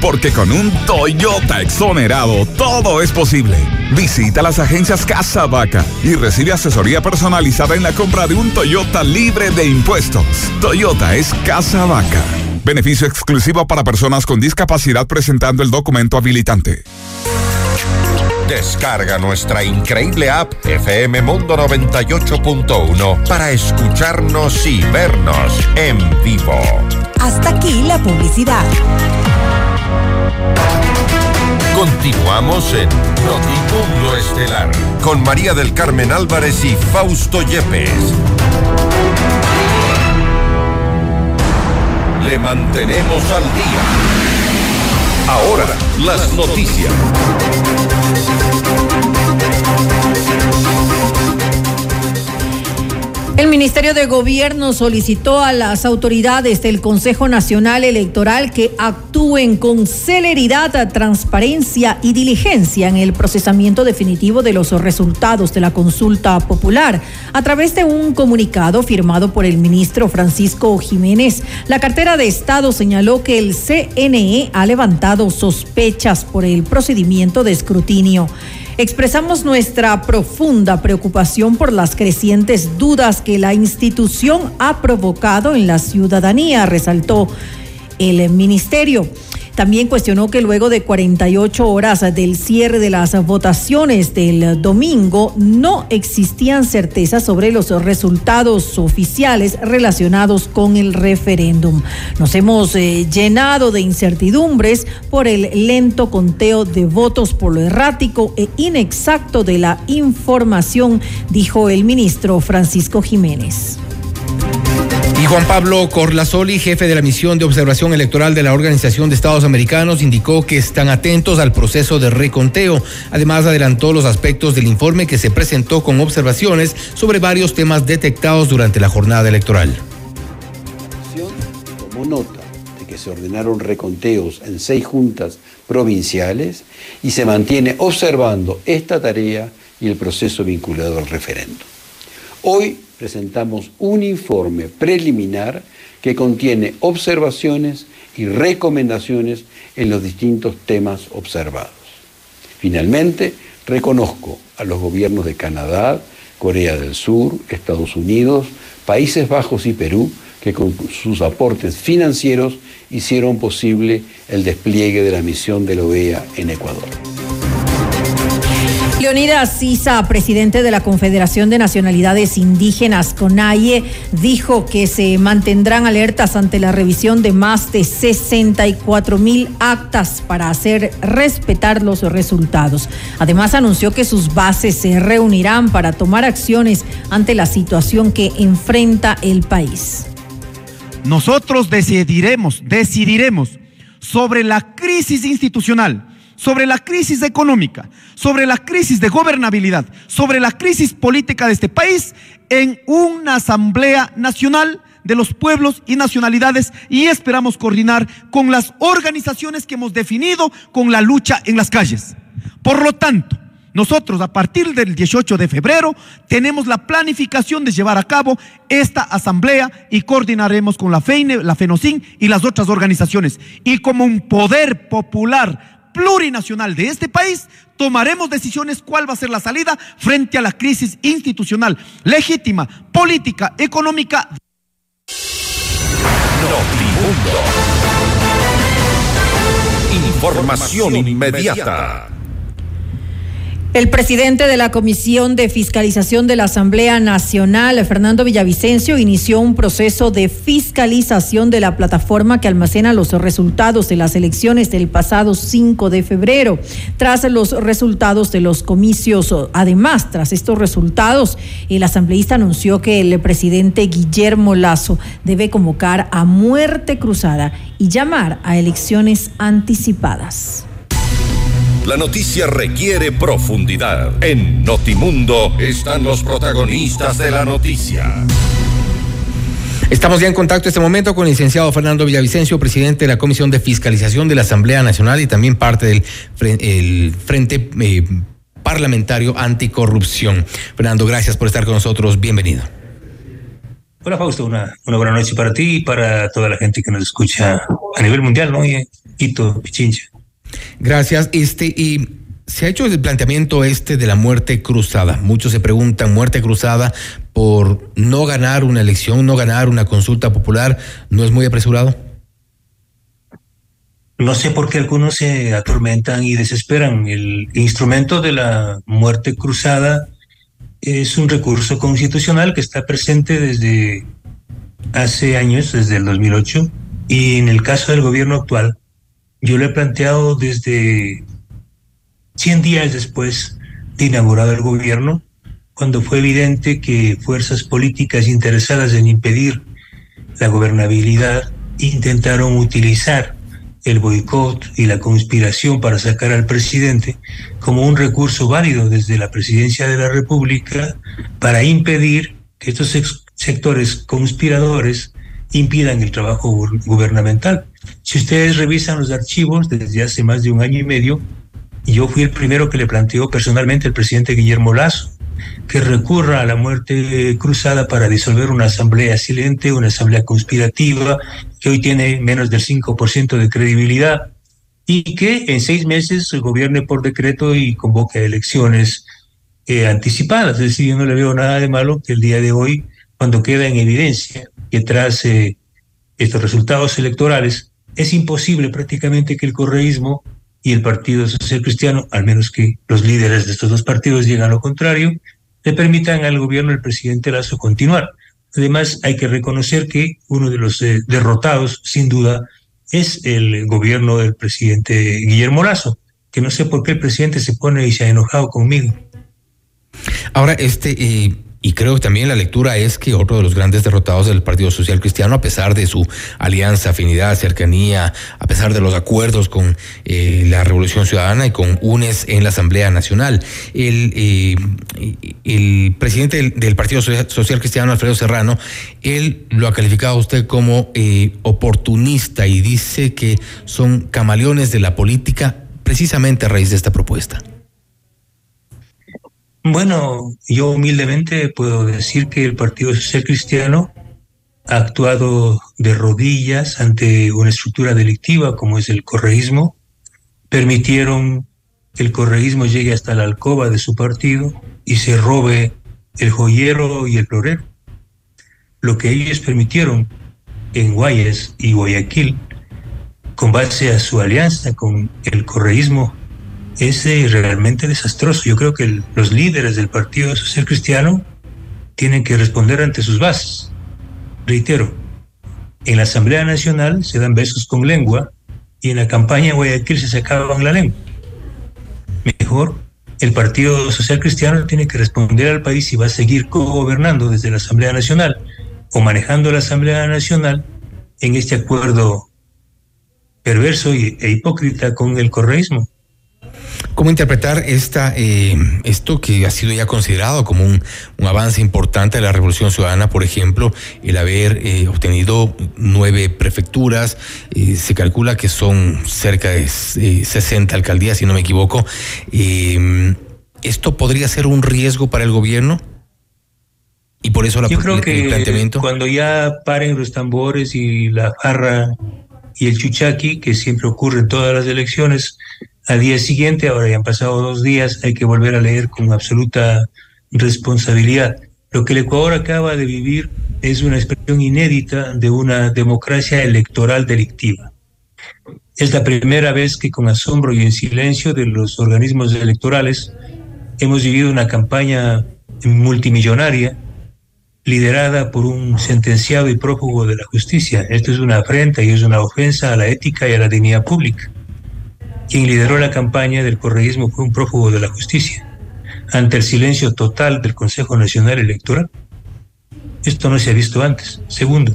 Speaker 18: Porque con un Toyota exonerado todo es posible. Visita las agencias Casa Vaca y recibe asesoría personalizada en la compra de un Toyota libre de impuestos. Toyota es Casa Vaca. Beneficio exclusivo para personas con discapacidad presentando el documento habilitante.
Speaker 1: Descarga nuestra increíble app FM Mundo 98.1 para escucharnos y vernos en vivo.
Speaker 16: Hasta aquí la publicidad.
Speaker 1: Continuamos en Notimundo Estelar con María del Carmen Álvarez y Fausto Yepes. Le mantenemos al día. Ahora, las noticias.
Speaker 2: El Ministerio de Gobierno solicitó a las autoridades del Consejo Nacional Electoral que actúen con celeridad, transparencia y diligencia en el procesamiento definitivo de los resultados de la consulta popular. A través de un comunicado firmado por el ministro Francisco Jiménez, la cartera de Estado señaló que el CNE ha levantado sospechas por el procedimiento de escrutinio. Expresamos nuestra profunda preocupación por las crecientes dudas que la institución ha provocado en la ciudadanía, resaltó el ministerio. También cuestionó que luego de 48 horas del cierre de las votaciones del domingo no existían certezas sobre los resultados oficiales relacionados con el referéndum. Nos hemos eh, llenado de incertidumbres por el lento conteo de votos por lo errático e inexacto de la información, dijo el ministro Francisco Jiménez.
Speaker 10: Y Juan Pablo Corlazoli, jefe de la misión de observación electoral de la Organización de Estados Americanos, indicó que están atentos al proceso de reconteo. Además, adelantó los aspectos del informe que se presentó con observaciones sobre varios temas detectados durante la jornada electoral.
Speaker 19: Tomó nota de que se ordenaron reconteos en seis juntas provinciales y se mantiene observando esta tarea y el proceso vinculado al referendo. Hoy presentamos un informe preliminar que contiene observaciones y recomendaciones en los distintos temas observados. Finalmente, reconozco a los gobiernos de Canadá, Corea del Sur, Estados Unidos, Países Bajos y Perú que con sus aportes financieros hicieron posible el despliegue de la misión de la OEA en Ecuador.
Speaker 2: Leonidas Sisa, presidente de la Confederación de Nacionalidades Indígenas, CONAIE, dijo que se mantendrán alertas ante la revisión de más de 64 mil actas para hacer respetar los resultados. Además, anunció que sus bases se reunirán para tomar acciones ante la situación que enfrenta el país.
Speaker 20: Nosotros decidiremos, decidiremos sobre la crisis institucional sobre la crisis económica, sobre la crisis de gobernabilidad, sobre la crisis política de este país en una Asamblea Nacional de los pueblos y nacionalidades y esperamos coordinar con las organizaciones que hemos definido con la lucha en las calles. Por lo tanto, nosotros a partir del 18 de febrero tenemos la planificación de llevar a cabo esta asamblea y coordinaremos con la la FENOCIN y las otras organizaciones. Y como un poder popular plurinacional de este país, tomaremos decisiones cuál va a ser la salida frente a la crisis institucional legítima, política, económica.
Speaker 1: Información inmediata.
Speaker 2: El presidente de la Comisión de Fiscalización de la Asamblea Nacional, Fernando Villavicencio, inició un proceso de fiscalización de la plataforma que almacena los resultados de las elecciones del pasado 5 de febrero. Tras los resultados de los comicios, además, tras estos resultados, el asambleísta anunció que el presidente Guillermo Lazo debe convocar a muerte cruzada y llamar a elecciones anticipadas.
Speaker 1: La noticia requiere profundidad. En Notimundo están los protagonistas de la noticia.
Speaker 10: Estamos ya en contacto en este momento con el licenciado Fernando Villavicencio, presidente de la Comisión de Fiscalización de la Asamblea Nacional y también parte del el Frente eh, Parlamentario Anticorrupción. Fernando, gracias por estar con nosotros. Bienvenido.
Speaker 21: Hola Fausto, una, una buena noche para ti y para toda la gente que nos escucha a nivel mundial, ¿no? Y Quito, Pichincha.
Speaker 10: Gracias. Este, y se ha hecho el planteamiento este de la muerte cruzada. Muchos se preguntan, muerte cruzada por no ganar una elección, no ganar una consulta popular, ¿no es muy apresurado?
Speaker 21: No sé por qué algunos se atormentan y desesperan. El instrumento de la muerte cruzada es un recurso constitucional que está presente desde hace años, desde el 2008, y en el caso del gobierno actual, yo lo he planteado desde 100 días después de inaugurado el gobierno, cuando fue evidente que fuerzas políticas interesadas en impedir la gobernabilidad intentaron utilizar el boicot y la conspiración para sacar al presidente como un recurso válido desde la presidencia de la República para impedir que estos sectores conspiradores impidan el trabajo gubernamental. Si ustedes revisan los archivos desde hace más de un año y medio, yo fui el primero que le planteó personalmente al presidente Guillermo Lazo que recurra a la muerte cruzada para disolver una asamblea silente, una asamblea conspirativa, que hoy tiene menos del 5% de credibilidad, y que en seis meses gobierne por decreto y convoque elecciones eh, anticipadas. Es decir, yo no le veo nada de malo que el día de hoy, cuando queda en evidencia que tras eh, estos resultados electorales, es imposible prácticamente que el correísmo y el Partido Social Cristiano, al menos que los líderes de estos dos partidos digan lo contrario, le permitan al gobierno del presidente Lazo continuar. Además, hay que reconocer que uno de los eh, derrotados, sin duda, es el gobierno del presidente Guillermo Lazo, que no sé por qué el presidente se pone y se ha enojado conmigo.
Speaker 10: Ahora, este, eh, y creo que también la lectura es que otro de los grandes derrotados del Partido Social Cristiano, a pesar de su alianza, afinidad, cercanía, a pesar de los acuerdos con eh, la Revolución Ciudadana y con UNES en la Asamblea Nacional, el, eh, presidente del, Partido Social Cristiano, Alfredo Serrano, él lo ha calificado a usted como eh, oportunista y dice que son camaleones de la política precisamente a raíz de esta propuesta.
Speaker 21: Bueno, yo humildemente puedo decir que el Partido Social Cristiano ha actuado de rodillas ante una estructura delictiva como es el correísmo, permitieron que el correísmo llegue hasta la alcoba de su partido y se robe el joyero y el florero. Lo que ellos permitieron en Guayas y Guayaquil, con base a su alianza con el correísmo, es realmente desastroso. Yo creo que los líderes del Partido Social Cristiano tienen que responder ante sus bases. Reitero, en la Asamblea Nacional se dan besos con lengua y en la campaña de Guayaquil se sacaban la lengua. Mejor, el Partido Social Cristiano tiene que responder al país si va a seguir gobernando desde la Asamblea Nacional o manejando la Asamblea Nacional en este acuerdo perverso e hipócrita con el correísmo
Speaker 10: ¿Cómo interpretar esta, eh, esto que ha sido ya considerado como un, un, avance importante de la Revolución Ciudadana, por ejemplo, el haber eh, obtenido nueve prefecturas, eh, se calcula que son cerca de 60 alcaldías, si no me equivoco. ¿Esto podría ser un riesgo para el gobierno? Y por eso la,
Speaker 21: Yo creo que cuando ya paren los tambores y la jarra y el chuchaqui, que siempre ocurre en todas las elecciones, al día siguiente, ahora ya han pasado dos días, hay que volver a leer con absoluta responsabilidad. Lo que el Ecuador acaba de vivir es una expresión inédita de una democracia electoral delictiva. Es la primera vez que con asombro y en silencio de los organismos electorales hemos vivido una campaña multimillonaria liderada por un sentenciado y prófugo de la justicia. Esto es una afrenta y es una ofensa a la ética y a la dignidad pública. Quien lideró la campaña del correísmo fue un prófugo de la justicia. Ante el silencio total del Consejo Nacional Electoral, esto no se ha visto antes. Segundo,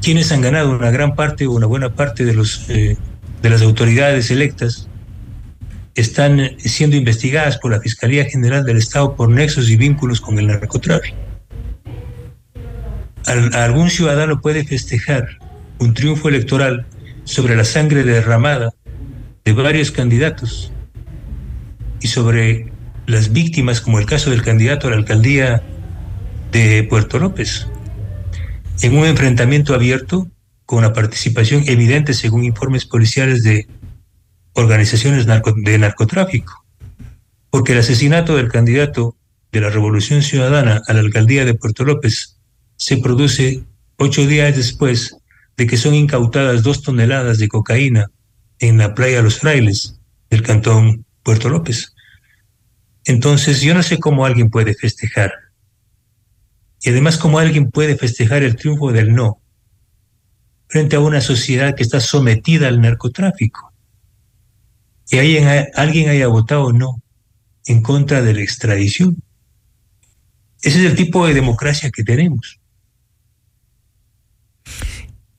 Speaker 21: quienes han ganado una gran parte o una buena parte de, los, eh, de las autoridades electas están siendo investigadas por la Fiscalía General del Estado por nexos y vínculos con el narcotráfico. algún ciudadano puede festejar un triunfo electoral sobre la sangre derramada de varios candidatos y sobre las víctimas, como el caso del candidato a la alcaldía de Puerto López, en un enfrentamiento abierto con la participación evidente, según informes policiales, de organizaciones de narcotráfico, porque el asesinato del candidato de la Revolución Ciudadana a la alcaldía de Puerto López se produce ocho días después de que son incautadas dos toneladas de cocaína en la playa Los Frailes del cantón Puerto López. Entonces yo no sé cómo alguien puede festejar. Y además cómo alguien puede festejar el triunfo del no frente a una sociedad que está sometida al narcotráfico que alguien, alguien haya votado no en contra de la extradición. Ese es el tipo de democracia que tenemos.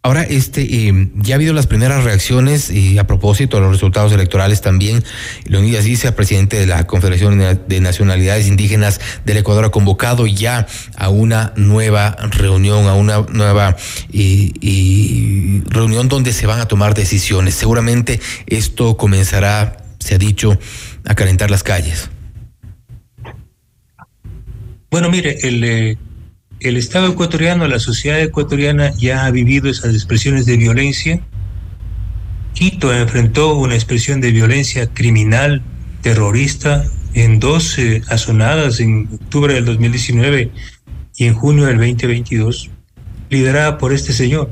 Speaker 10: Ahora, este, eh, ya ha habido las primeras reacciones y a propósito de los resultados electorales también. Leonidas Dice, presidente de la Confederación de Nacionalidades Indígenas del Ecuador, ha convocado ya a una nueva reunión, a una nueva reunión donde se van a tomar decisiones. Seguramente esto comenzará, se ha dicho, a calentar las calles.
Speaker 21: Bueno, mire, el, eh, el Estado ecuatoriano, la sociedad ecuatoriana ya ha vivido esas expresiones de violencia. Quito enfrentó una expresión de violencia criminal, terrorista, en dos eh, en octubre del 2019 y en junio del 2022, liderada por este señor.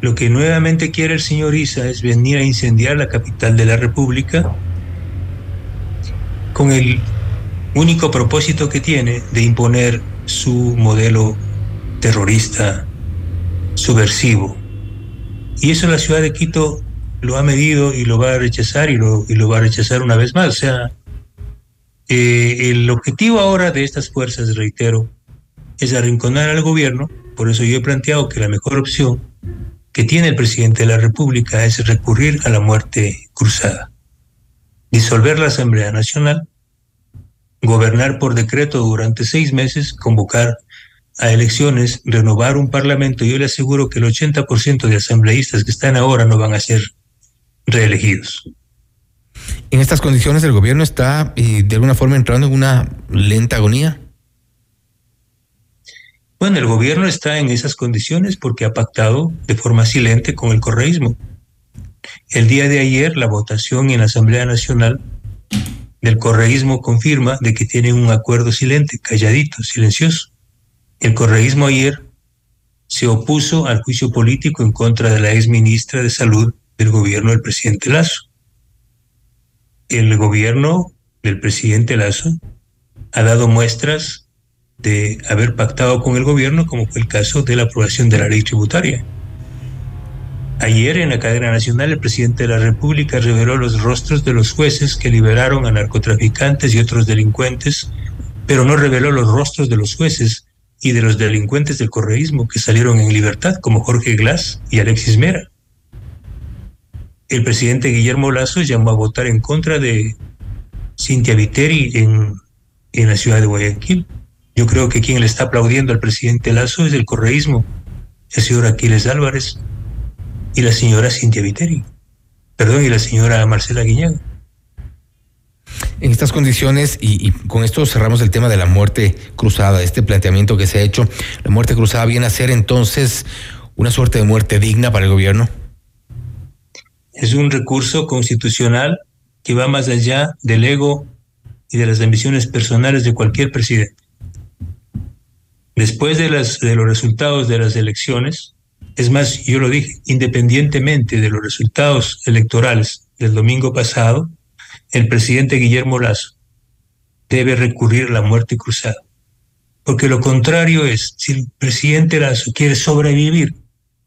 Speaker 21: Lo que nuevamente quiere el señor Isa es venir a incendiar la capital de la República con el único propósito que tiene de imponer su modelo terrorista subversivo. Y eso la ciudad de Quito lo ha medido y lo va a rechazar y lo, y lo va a rechazar una vez más. O sea, eh, el objetivo ahora de estas fuerzas, reitero, es arrinconar al gobierno. Por eso yo he planteado que la mejor opción que tiene el presidente de la República es recurrir a la muerte cruzada, disolver la Asamblea Nacional gobernar por decreto durante seis meses, convocar a elecciones, renovar un parlamento. Yo le aseguro que el 80% de asambleístas que están ahora no van a ser reelegidos.
Speaker 10: En estas condiciones el gobierno está eh, de alguna forma entrando en una lenta agonía.
Speaker 21: Bueno, el gobierno está en esas condiciones porque ha pactado de forma silente con el correísmo. El día de ayer la votación en la Asamblea Nacional del correísmo confirma de que tienen un acuerdo silente, calladito, silencioso. El correísmo ayer se opuso al juicio político en contra de la ex ministra de Salud del gobierno del presidente Lazo. El gobierno del presidente Lazo ha dado muestras de haber pactado con el gobierno, como fue el caso de la aprobación de la ley tributaria. Ayer en la cadena nacional el presidente de la República reveló los rostros de los jueces que liberaron a narcotraficantes y otros delincuentes, pero no reveló los rostros de los jueces y de los delincuentes del correísmo que salieron en libertad, como Jorge Glass y Alexis Mera. el presidente Guillermo Lazo llamó a votar en contra de Cintia Viteri en, en la ciudad de Guayaquil. Yo creo que quien le está aplaudiendo al presidente Lazo es el correísmo, el señor Aquiles Álvarez y la señora Cintia Viteri. Perdón, y la señora Marcela Guiñaga.
Speaker 10: En estas condiciones, y, y, con esto cerramos el tema de la muerte cruzada, este planteamiento que se ha hecho, la muerte cruzada viene a ser entonces una suerte de muerte digna para el gobierno.
Speaker 21: Es un recurso constitucional que va más allá del ego y de las ambiciones personales de cualquier presidente. Después de, las, de los resultados de las elecciones, es más, yo lo dije, independientemente de los resultados electorales del domingo pasado, el presidente Guillermo Lazo debe recurrir a la muerte cruzada. Porque lo contrario es, si el presidente Lazo quiere sobrevivir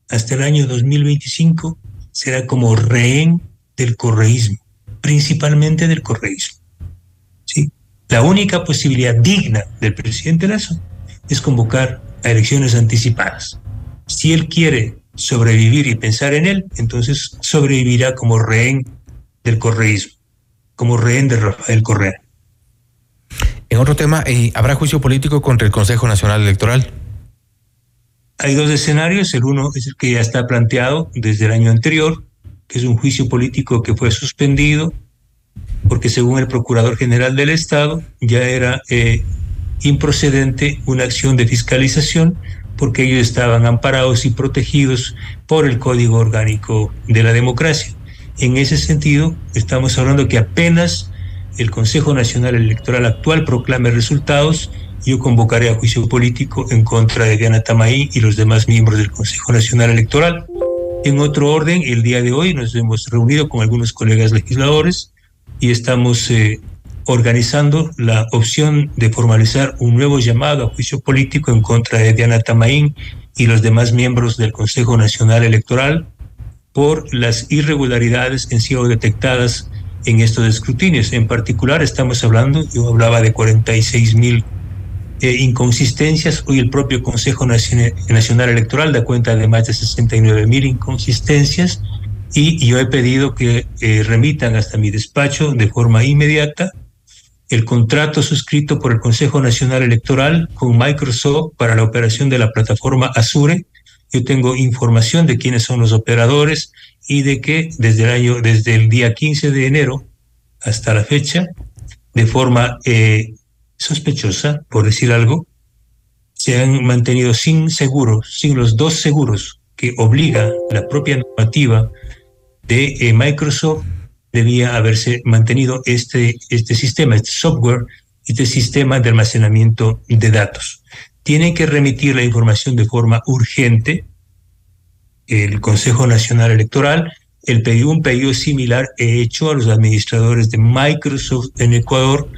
Speaker 21: hasta el año 2025, será como rehén del correísmo, principalmente del correísmo. ¿Sí? La única posibilidad digna del presidente Lazo es convocar a elecciones anticipadas. Si él quiere sobrevivir y pensar en él, entonces sobrevivirá como rehén del correísmo como rehén de Rafael Correa.
Speaker 10: En otro tema, eh, ¿habrá juicio político contra el Consejo Nacional Electoral?
Speaker 21: Hay dos escenarios. El uno es el que ya está planteado desde el año anterior, que es un juicio político que fue suspendido, porque según el Procurador General del Estado ya era eh, improcedente una acción de fiscalización porque ellos estaban amparados y protegidos por el Código Orgánico de la Democracia. En ese sentido, estamos hablando que apenas el Consejo Nacional Electoral actual proclame resultados, yo convocaré a juicio político en contra de Diana Tamaí y los demás miembros del Consejo Nacional Electoral. En otro orden, el día de hoy nos hemos reunido con algunos colegas legisladores y estamos eh, organizando la opción de formalizar un nuevo llamado a juicio político en contra de Diana Tamaín y los demás miembros del Consejo Nacional Electoral por las irregularidades que han sido detectadas en estos escrutinios. En particular, estamos hablando, yo hablaba de 46 mil eh, inconsistencias, hoy el propio Consejo Nacional Electoral da cuenta de más de 69 mil inconsistencias y yo he pedido que eh, remitan hasta mi despacho de forma inmediata el contrato suscrito por el Consejo Nacional Electoral con Microsoft para la operación de la plataforma Azure, yo tengo información de quiénes son los operadores y de que desde el año, desde el día 15 de enero hasta la fecha, de forma eh, sospechosa, por decir algo, se han mantenido sin seguros, sin los dos seguros que obliga la propia normativa de eh, Microsoft, debía haberse mantenido este, este sistema, este software, este sistema de almacenamiento de datos tiene que remitir la información de forma urgente. El Consejo Nacional Electoral, el pedido, un pedido similar he hecho a los administradores de Microsoft en Ecuador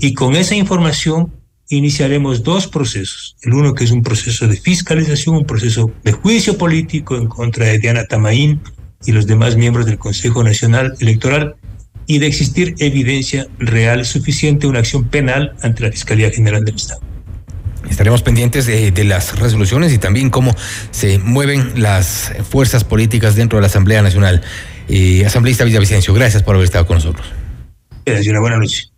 Speaker 21: y con esa información iniciaremos dos procesos. El uno que es un proceso de fiscalización, un proceso de juicio político en contra de Diana Tamaín y los demás miembros del Consejo Nacional Electoral y de existir evidencia real suficiente, una acción penal ante la Fiscalía General del Estado.
Speaker 10: Estaremos pendientes de, de, las resoluciones y también cómo se mueven las fuerzas políticas dentro de la Asamblea Nacional. Eh, Asambleísta Villavicencio, gracias por haber estado con nosotros.
Speaker 21: Gracias, una buena noche.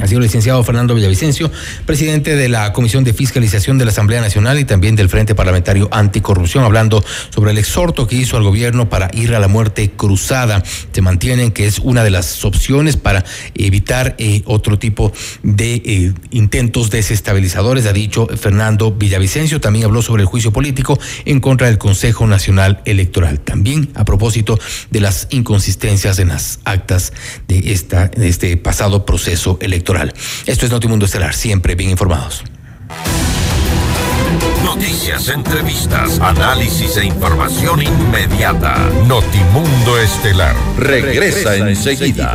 Speaker 10: Ha sido licenciado Fernando Villavicencio, presidente de la Comisión de Fiscalización de la Asamblea Nacional y también del Frente Parlamentario Anticorrupción, hablando sobre el exhorto que hizo al gobierno para ir a la muerte cruzada. Se mantienen que es una de las opciones para evitar eh, otro tipo de eh, intentos desestabilizadores, ha dicho Fernando Villavicencio. También habló sobre el juicio político en contra del Consejo Nacional Electoral. También a propósito de las inconsistencias en las actas de, esta, de este pasado proceso electoral. Esto es Notimundo Estelar, siempre bien informados.
Speaker 1: Noticias, entrevistas, análisis e información inmediata. Notimundo Estelar regresa, regresa enseguida. enseguida.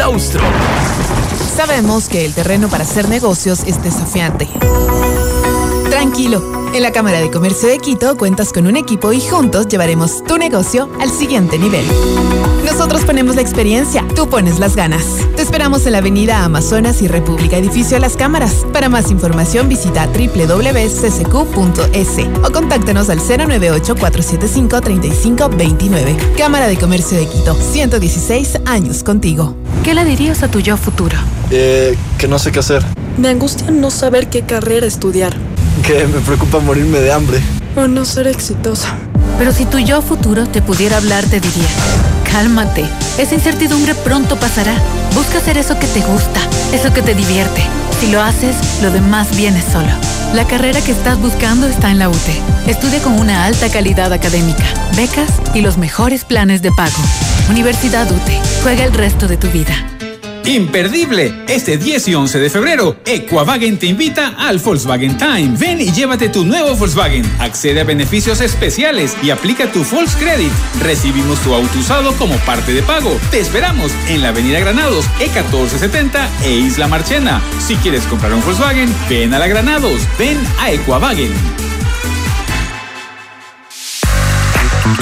Speaker 4: Austro.
Speaker 7: Sabemos que el terreno para hacer negocios es desafiante. Tranquilo. En la Cámara de Comercio de Quito cuentas con un equipo y juntos llevaremos tu negocio al siguiente nivel. Nosotros ponemos la experiencia, tú pones las ganas. Te esperamos en la Avenida Amazonas y República Edificio Las Cámaras. Para más información visita www.ccq.es o contáctanos al 098-475-3529. Cámara de Comercio de Quito, 116 años contigo.
Speaker 22: ¿Qué le dirías a tu yo futuro?
Speaker 23: Eh, que no sé qué hacer.
Speaker 22: Me angustia no saber qué carrera estudiar.
Speaker 23: Que me preocupa morirme de hambre.
Speaker 22: O no ser exitosa.
Speaker 24: Pero si tu yo futuro te pudiera hablar, te diría, cálmate, esa incertidumbre pronto pasará. Busca hacer eso que te gusta, eso que te divierte. Si lo haces, lo demás viene solo. La carrera que estás buscando está en la UTE. Estudia con una alta calidad académica, becas y los mejores planes de pago. Universidad UTE. Juega el resto de tu vida.
Speaker 6: Imperdible. Este 10 y 11 de febrero, Equavagen te invita al Volkswagen Time. Ven y llévate tu nuevo Volkswagen. Accede a beneficios especiales y aplica tu Volkscredit. Recibimos tu auto usado como parte de pago. Te esperamos en la Avenida Granados, E1470 e Isla Marchena. Si quieres comprar un Volkswagen, ven a la Granados. Ven a Equavagen.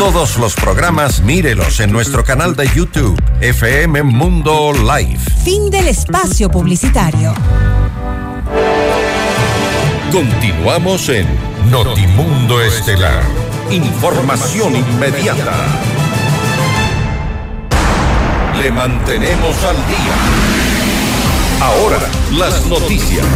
Speaker 1: Todos los programas mírelos en nuestro canal de YouTube, FM Mundo Live.
Speaker 16: Fin del espacio publicitario.
Speaker 1: Continuamos en Notimundo Estelar. Información inmediata. Le mantenemos al día. Ahora, las noticias.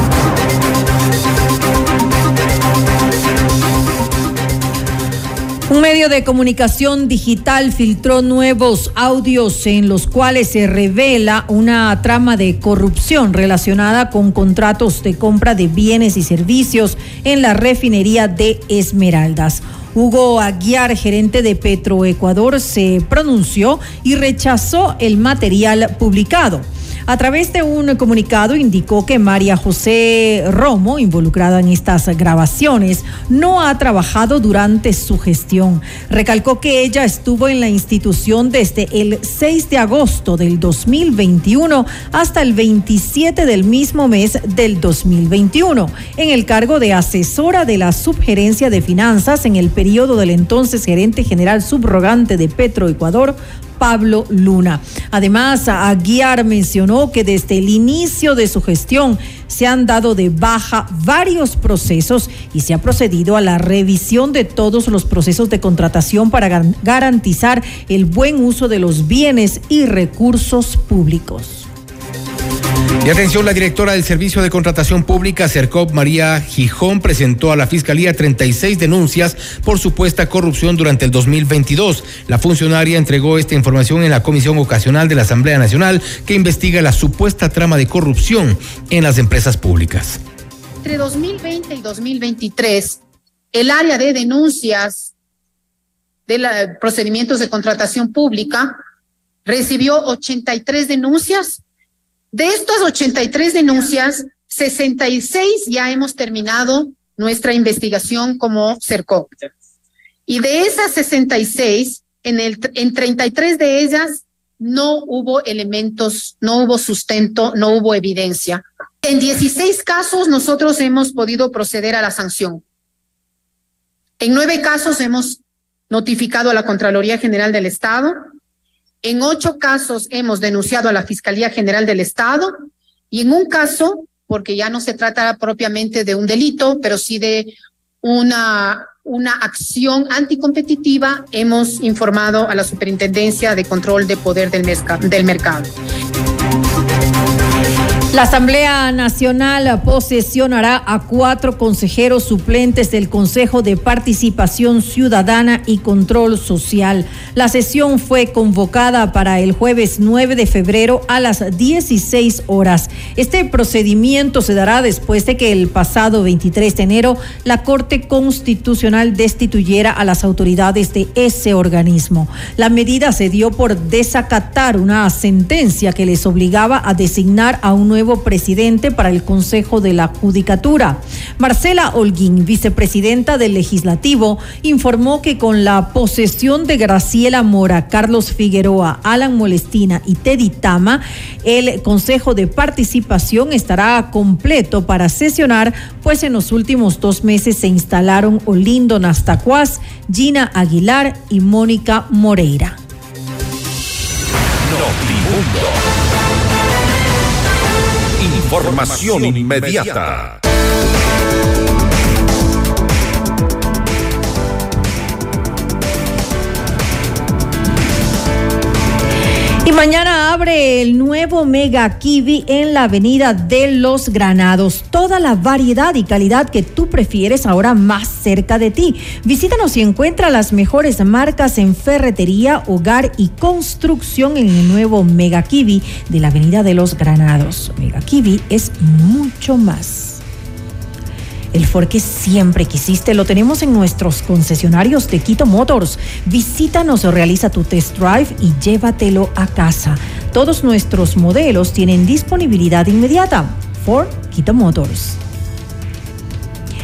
Speaker 2: Un medio de comunicación digital filtró nuevos audios en los cuales se revela una trama de corrupción relacionada con contratos de compra de bienes y servicios en la refinería de Esmeraldas. Hugo Aguiar, gerente de Petroecuador, se pronunció y rechazó el material publicado. A través de un comunicado indicó que María José Romo, involucrada en estas grabaciones, no ha trabajado durante su gestión. Recalcó que ella estuvo en la institución desde el 6 de agosto del 2021 hasta el 27 del mismo mes del 2021, en el cargo de asesora de la subgerencia de finanzas en el periodo del entonces gerente general subrogante de Petroecuador, Pablo Luna. Además, Aguiar mencionó que desde el inicio de su gestión se han dado de baja varios procesos y se ha procedido a la revisión de todos los procesos de contratación para garantizar el buen uso de los bienes y recursos públicos.
Speaker 10: Y atención, la directora del Servicio de Contratación Pública, CERCOP, María Gijón, presentó a la Fiscalía 36 denuncias por supuesta corrupción durante el 2022. La funcionaria entregó esta información en la Comisión Ocasional de la Asamblea Nacional que investiga la supuesta trama de corrupción en las empresas públicas.
Speaker 25: Entre 2020 y 2023, el área de denuncias de procedimientos de contratación pública recibió 83 denuncias de estas 83 denuncias, 66 ya hemos terminado nuestra investigación como CERCOP. Y de esas 66, en, el, en 33 de ellas no hubo elementos, no hubo sustento, no hubo evidencia. En 16 casos nosotros hemos podido proceder a la sanción. En nueve casos hemos notificado a la Contraloría General del Estado en ocho casos hemos denunciado a la Fiscalía General del Estado y en un caso, porque ya no se trata propiamente de un delito, pero sí de una, una acción anticompetitiva, hemos informado a la Superintendencia de Control de Poder del, del Mercado.
Speaker 2: La Asamblea Nacional posesionará a cuatro consejeros suplentes del Consejo de Participación Ciudadana y Control Social. La sesión fue convocada para el jueves 9 de febrero a las 16 horas. Este procedimiento se dará después de que el pasado 23 de enero la Corte Constitucional destituyera a las autoridades de ese organismo. La medida se dio por desacatar una sentencia que les obligaba a designar a un nuevo presidente para el Consejo de la Judicatura. Marcela Holguín, vicepresidenta del Legislativo, informó que con la posesión de Graciela Mora, Carlos Figueroa, Alan Molestina y Teddy Tama, el Consejo de Participación estará completo para sesionar, pues en los últimos dos meses se instalaron Olindo Nastacuaz, Gina Aguilar y Mónica Moreira.
Speaker 1: Información inmediata.
Speaker 2: Mañana abre el nuevo Mega Kiwi en la Avenida de los Granados. Toda la variedad y calidad que tú prefieres ahora más cerca de ti. Visítanos y encuentra las mejores marcas en ferretería, hogar y construcción en el nuevo Mega Kiwi de la Avenida de los Granados. Mega Kiwi es mucho más. El Ford que siempre quisiste lo tenemos en nuestros concesionarios de Quito Motors. Visítanos realiza tu test drive y llévatelo a casa. Todos nuestros modelos tienen disponibilidad inmediata. Ford Quito Motors.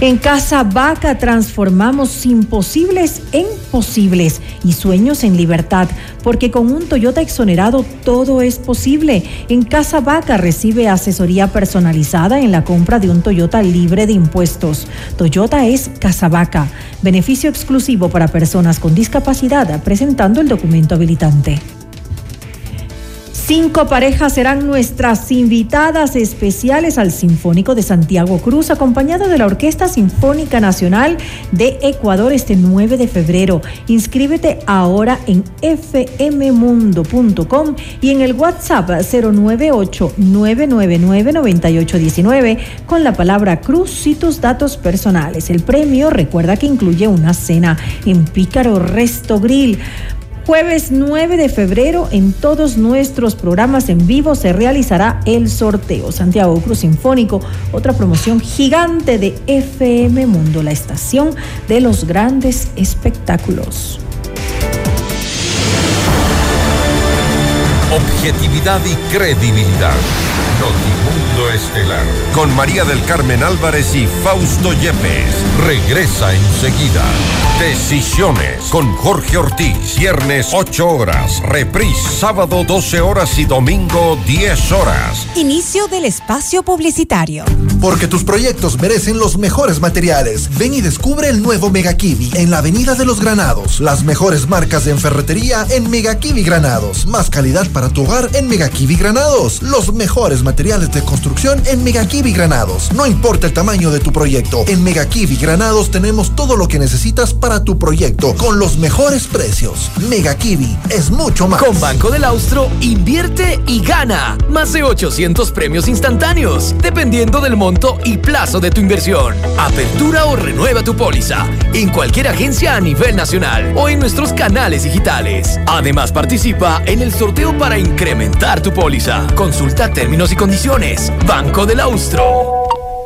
Speaker 2: En Casa Vaca transformamos imposibles en posibles y sueños en libertad, porque con un Toyota exonerado todo es posible. En Casa Vaca recibe asesoría personalizada en la compra de un Toyota libre de impuestos. Toyota es Casa Vaca, beneficio exclusivo para personas con discapacidad, presentando el documento habilitante. Cinco parejas serán nuestras invitadas especiales al Sinfónico de Santiago Cruz, acompañada de la Orquesta Sinfónica Nacional de Ecuador este 9 de febrero. Inscríbete ahora en fmmundo.com y en el WhatsApp 098-999-9819 con la palabra Cruz y tus datos personales. El premio recuerda que incluye una cena en Pícaro Resto Grill. Jueves 9 de febrero en todos nuestros programas en vivo se realizará el sorteo. Santiago Cruz Sinfónico, otra promoción gigante de FM Mundo, la estación de los grandes espectáculos.
Speaker 1: Objetividad y credibilidad. Notimundo Estelar. Con María del Carmen Álvarez y Fausto Yepes. Regresa enseguida. Decisiones con Jorge Ortiz. Viernes 8 horas. Reprise sábado 12 horas y domingo 10 horas.
Speaker 16: Inicio del espacio publicitario.
Speaker 3: Porque tus proyectos merecen los mejores materiales. Ven y descubre el nuevo Mega Kiwi en la Avenida de los Granados. Las mejores marcas de ferretería en Mega Kiwi Granados. Más calidad para tu hogar en Mega Kiwi Granados. Los mejores materiales de construcción en Mega Kiwi Granados. No importa el tamaño de tu proyecto. En Mega Kiwi Granados tenemos todo lo que necesitas para tu proyecto con los mejores precios. Mega Kiwi es mucho más.
Speaker 4: Con Banco del Austro, invierte y gana. Más de 800 premios instantáneos, dependiendo del monto y plazo de tu inversión. Apertura o renueva tu póliza en cualquier agencia a nivel nacional o en nuestros canales digitales. Además, participa en el sorteo para incrementar tu póliza. Consulta términos y condiciones. Banco del Austro.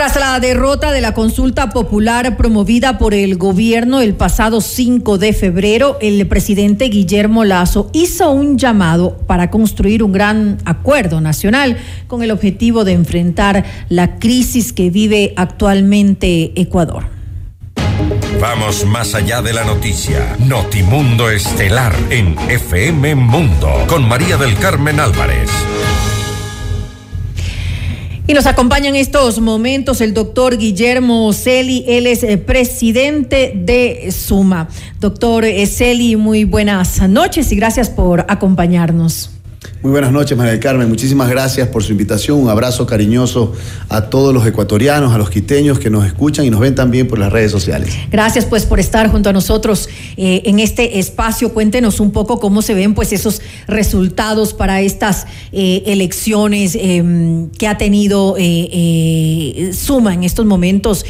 Speaker 2: Tras la derrota de la consulta popular promovida por el gobierno el pasado 5 de febrero, el presidente Guillermo Lazo hizo un llamado para construir un gran acuerdo nacional con el objetivo de enfrentar la crisis que vive actualmente Ecuador.
Speaker 1: Vamos más allá de la noticia. Notimundo Estelar en FM Mundo con María del Carmen Álvarez.
Speaker 2: Y nos acompaña en estos momentos el doctor Guillermo Celi, él es eh, presidente de Suma. Doctor Celi, muy buenas noches y gracias por acompañarnos.
Speaker 26: Muy buenas noches, María del Carmen. Muchísimas gracias por su invitación. Un abrazo cariñoso a todos los ecuatorianos, a los quiteños que nos escuchan y nos ven también por las redes sociales.
Speaker 2: Gracias pues por estar junto a nosotros eh, en este espacio. Cuéntenos un poco cómo se ven pues esos resultados para estas eh, elecciones eh, que ha tenido Suma en estos momentos.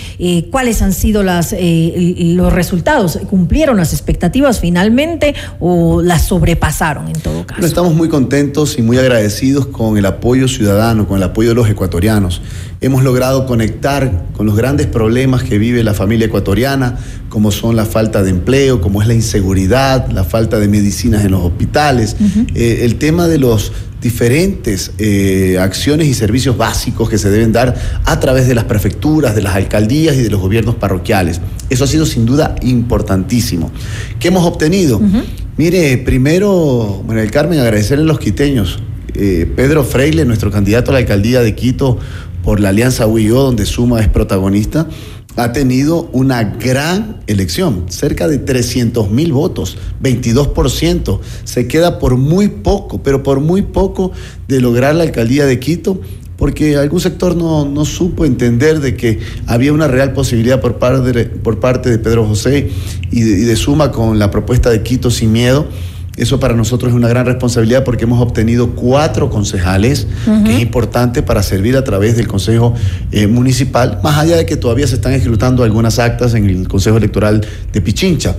Speaker 2: ¿Cuáles han sido las, los resultados? ¿Cumplieron las expectativas finalmente o las sobrepasaron en todo caso?
Speaker 26: estamos muy contentos y muy agradecidos con el apoyo ciudadano, con el apoyo de los ecuatorianos. Hemos logrado conectar con los grandes problemas que vive la familia ecuatoriana, como son la falta de empleo, como es la inseguridad, la falta de medicinas en los hospitales, eh, el tema de los diferentes eh, acciones y servicios básicos que se deben dar a través de las prefecturas, de las alcaldías y de los gobiernos parroquiales. Eso ha sido sin duda importantísimo. ¿Qué hemos obtenido? Mire, primero, María del Carmen, agradecerle a los quiteños. Eh, Pedro Freile, nuestro candidato a la alcaldía de Quito por la Alianza UIO, donde Suma es protagonista, ha tenido una gran elección, cerca de 300 mil votos, 22%. Se queda por muy poco, pero por muy poco de lograr la alcaldía de Quito, porque algún sector no, no supo entender de que había una real posibilidad por parte de, por parte de Pedro José y de, y de Suma con la propuesta de Quito sin miedo. Eso para nosotros es una gran responsabilidad porque hemos obtenido cuatro concejales, que es importante para servir a través del Consejo eh, Municipal, más allá de que todavía se están ejecutando algunas actas en el Consejo Electoral de Pichincha.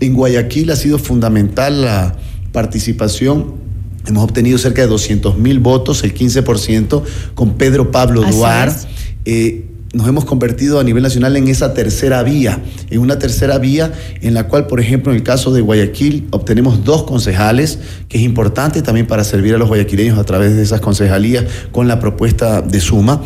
Speaker 26: En Guayaquil ha sido fundamental la participación Hemos obtenido cerca de 200 mil votos, el 15%, con Pedro Pablo Duar. Eh, nos hemos convertido a nivel nacional en esa tercera vía, en una tercera vía en la cual, por ejemplo, en el caso de Guayaquil, obtenemos dos concejales, que es importante también para servir a los guayaquileños a través de esas concejalías con la propuesta de suma.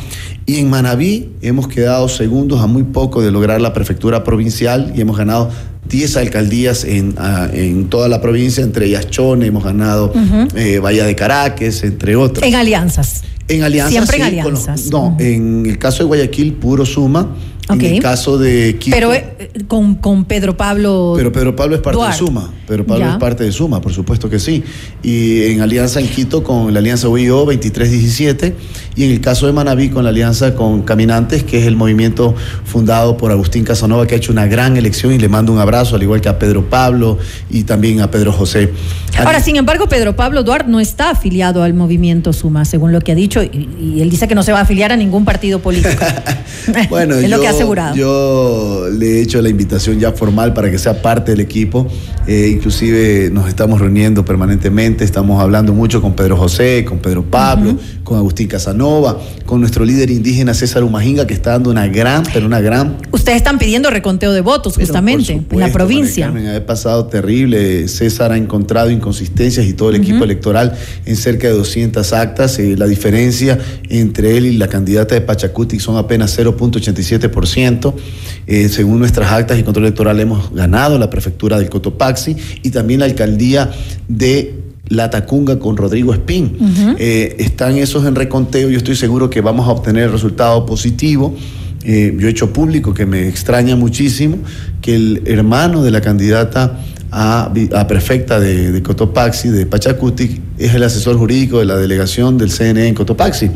Speaker 26: Y en Manabí hemos quedado segundos a muy poco de lograr la prefectura provincial y hemos ganado 10 alcaldías en, ah, en toda la provincia, entre ellas Chone, hemos ganado eh, Bahía de Caracas, entre otras.
Speaker 2: En alianzas.
Speaker 26: En alianzas.
Speaker 2: Siempre en
Speaker 26: sí, los-
Speaker 2: alianzas.
Speaker 26: no, en el caso de Guayaquil, puro suma. En el caso de Quito.
Speaker 2: Pero eh, con, con Pedro Pablo.
Speaker 26: Pero Pedro Pablo es parte
Speaker 2: Duarte.
Speaker 26: de Suma. Pedro Pablo
Speaker 2: Ya.
Speaker 26: es parte de Suma, por supuesto que sí. Y en alianza en Quito con la alianza UIO 2317 y en el caso de Manabí con la alianza con Caminantes, que es el movimiento fundado por Agustín Casanova, que ha hecho una gran elección y le mando un abrazo, al igual que a Pedro Pablo y también a Pedro José.
Speaker 2: Ahora, sin embargo, Pedro Pablo Duarte no está afiliado al movimiento Suma, según lo que ha dicho, y, y él dice que no se va a afiliar a ningún partido político. *laughs*
Speaker 26: Bueno, *laughs*
Speaker 2: es
Speaker 26: yo,
Speaker 2: lo que ha asegurado.
Speaker 26: yo le he hecho la invitación ya formal para que sea parte del equipo. Eh, inclusive nos estamos reuniendo permanentemente, estamos hablando mucho con Pedro José, con Pedro Pablo, con Agustín Casanova, con nuestro líder indígena César Humajinga, que está dando una gran, pero una gran
Speaker 2: Ustedes están pidiendo reconteo de votos, justamente, en la provincia.
Speaker 26: Carmen, ha pasado terrible. César ha encontrado inconsistencias y todo el equipo electoral en cerca de 200 actas. Eh, la diferencia entre él y la candidata de Pachacuti son apenas 0.87%. Eh, según nuestras actas y control electoral hemos ganado la prefectura del Cotopaxi y también la alcaldía de La Tacunga con Rodrigo Espín. Eh, están esos en reconteo, yo estoy seguro que vamos a obtener el resultado positivo. Eh, yo he hecho público que me extraña muchísimo que el hermano de la candidata a, a prefecta de, de, Cotopaxi, de Pachacuti, es el asesor jurídico de la delegación del CNE en Cotopaxi.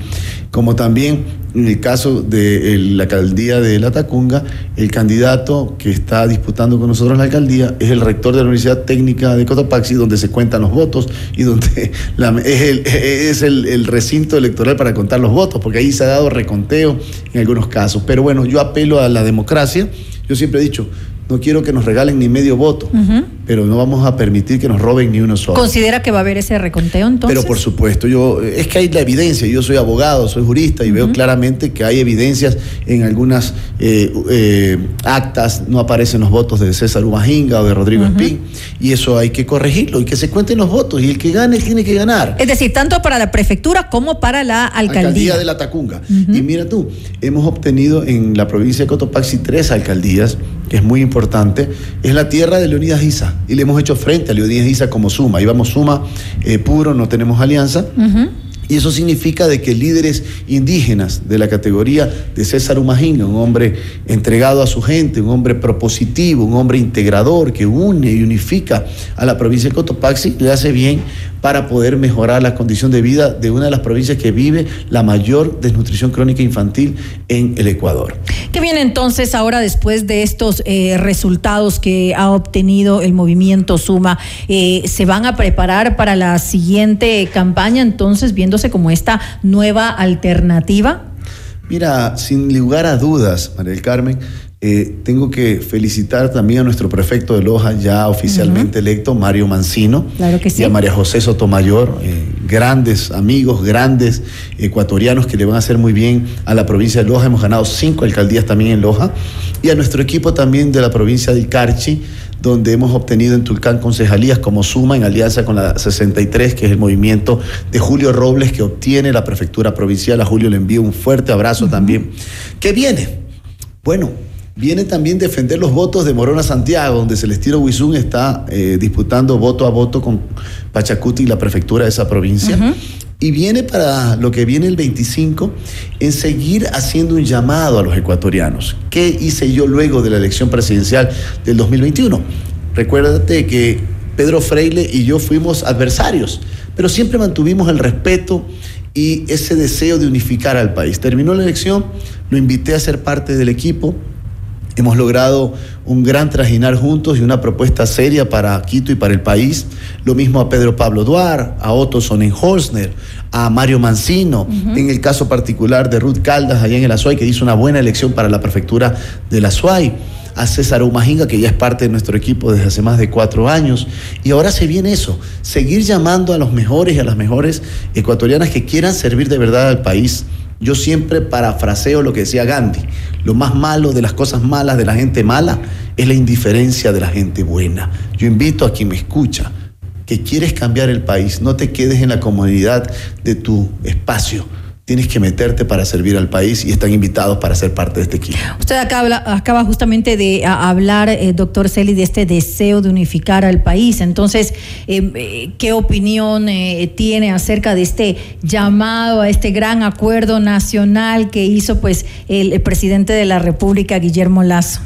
Speaker 26: Como también en el caso de el- la alcaldía de La Tacunga, el candidato que está disputando con nosotros la alcaldía es el rector de la Universidad Técnica de Cotopaxi, donde se cuentan los votos y donde *laughs* la- es, el, es el- el recinto electoral para contar los votos, porque ahí se ha dado reconteo en algunos casos. Pero bueno, yo apelo a la democracia. Yo siempre he dicho, no quiero que nos regalen ni medio voto,
Speaker 2: Ujú.
Speaker 26: Pero no vamos a permitir que nos roben ni uno solo.
Speaker 2: ¿Considera que va a haber ese reconteo entonces?
Speaker 26: Pero por supuesto, yo es que hay la evidencia, yo soy abogado, soy jurista y veo claramente que hay evidencias en algunas eh, eh, actas, no aparecen los votos de César Ubajinga o de Rodrigo Espín, y eso hay que corregirlo y que se cuenten los votos y el que gane tiene que ganar.
Speaker 2: Es decir, tanto para la prefectura como para la alcaldía.
Speaker 26: de la Tacunga. Y mira tú, hemos obtenido en la provincia de Cotopaxi tres alcaldías, que es muy importante. Es la tierra de Leonidas Isa y le hemos hecho frente a Leonidas Isa como suma. Íbamos suma eh, puro, no tenemos alianza. Y eso significa de que líderes indígenas de la categoría de César Humajinga, un hombre entregado a su gente, un hombre propositivo, un hombre integrador que une y unifica a la provincia de Cotopaxi, le hace bien para poder mejorar la condición de vida de una de las provincias que vive la mayor desnutrición crónica infantil en el Ecuador.
Speaker 2: ¿Qué viene entonces ahora después de estos eh, resultados que ha obtenido el movimiento Suma? Eh, ¿Se van a preparar para la siguiente campaña entonces viéndose como esta nueva alternativa?
Speaker 26: Mira, sin lugar a dudas, María del Carmen, eh, tengo que felicitar también a nuestro prefecto de Loja, ya oficialmente electo, Mario Mancino,
Speaker 2: Claro que sí.
Speaker 26: y a María José Sotomayor, eh, grandes amigos, grandes ecuatorianos que le van a hacer muy bien a la provincia de Loja. Hemos ganado cinco alcaldías también en Loja, y a nuestro equipo también de la provincia de Carchi, donde hemos obtenido en Tulcán concejalías como suma en alianza con la 63, que es el movimiento de Julio Robles que obtiene la prefectura provincial. A Julio le envío un fuerte abrazo también. ¿Qué viene? Bueno, viene también defender los votos de Morona Santiago, donde Celestino Huizún está eh, disputando voto a voto con Pachacuti y la prefectura de esa provincia. Y viene para lo que viene el 25 en seguir haciendo un llamado a los ecuatorianos. ¿Qué hice yo luego de la elección presidencial del 2021? Recuérdate que Pedro Freile y yo fuimos adversarios, pero siempre mantuvimos el respeto y ese deseo de unificar al país. Terminó la elección, lo invité a ser parte del equipo, Hemos logrado un gran trajinar juntos y una propuesta seria para Quito y para el país. Lo mismo a Pedro Pablo Duar, a Otto Sonnenholzner, a Mario Mancino, en el caso particular de Ruth Caldas allá en el Azuay, que hizo una buena elección para la prefectura del Azuay. A César Umajinga, que ya es parte de nuestro equipo desde hace más de cuatro años. Y ahora se viene eso, seguir llamando a los mejores y a las mejores ecuatorianas que quieran servir de verdad al país. Yo siempre parafraseo lo que decía Gandhi. Lo más malo de las cosas malas de la gente mala es la indiferencia de la gente buena. Yo invito a quien me escucha que quieres cambiar el país, no te quedes en la comodidad de tu espacio. Tienes que meterte para servir al país y están invitados para ser parte de este equipo.
Speaker 2: Usted acá habla- acaba justamente de hablar, eh, doctor Celi, de este deseo de unificar al país. Entonces, eh, eh, ¿qué opinión eh, tiene acerca de este llamado a este gran acuerdo nacional que hizo pues el, el presidente de la República, Guillermo Lazo?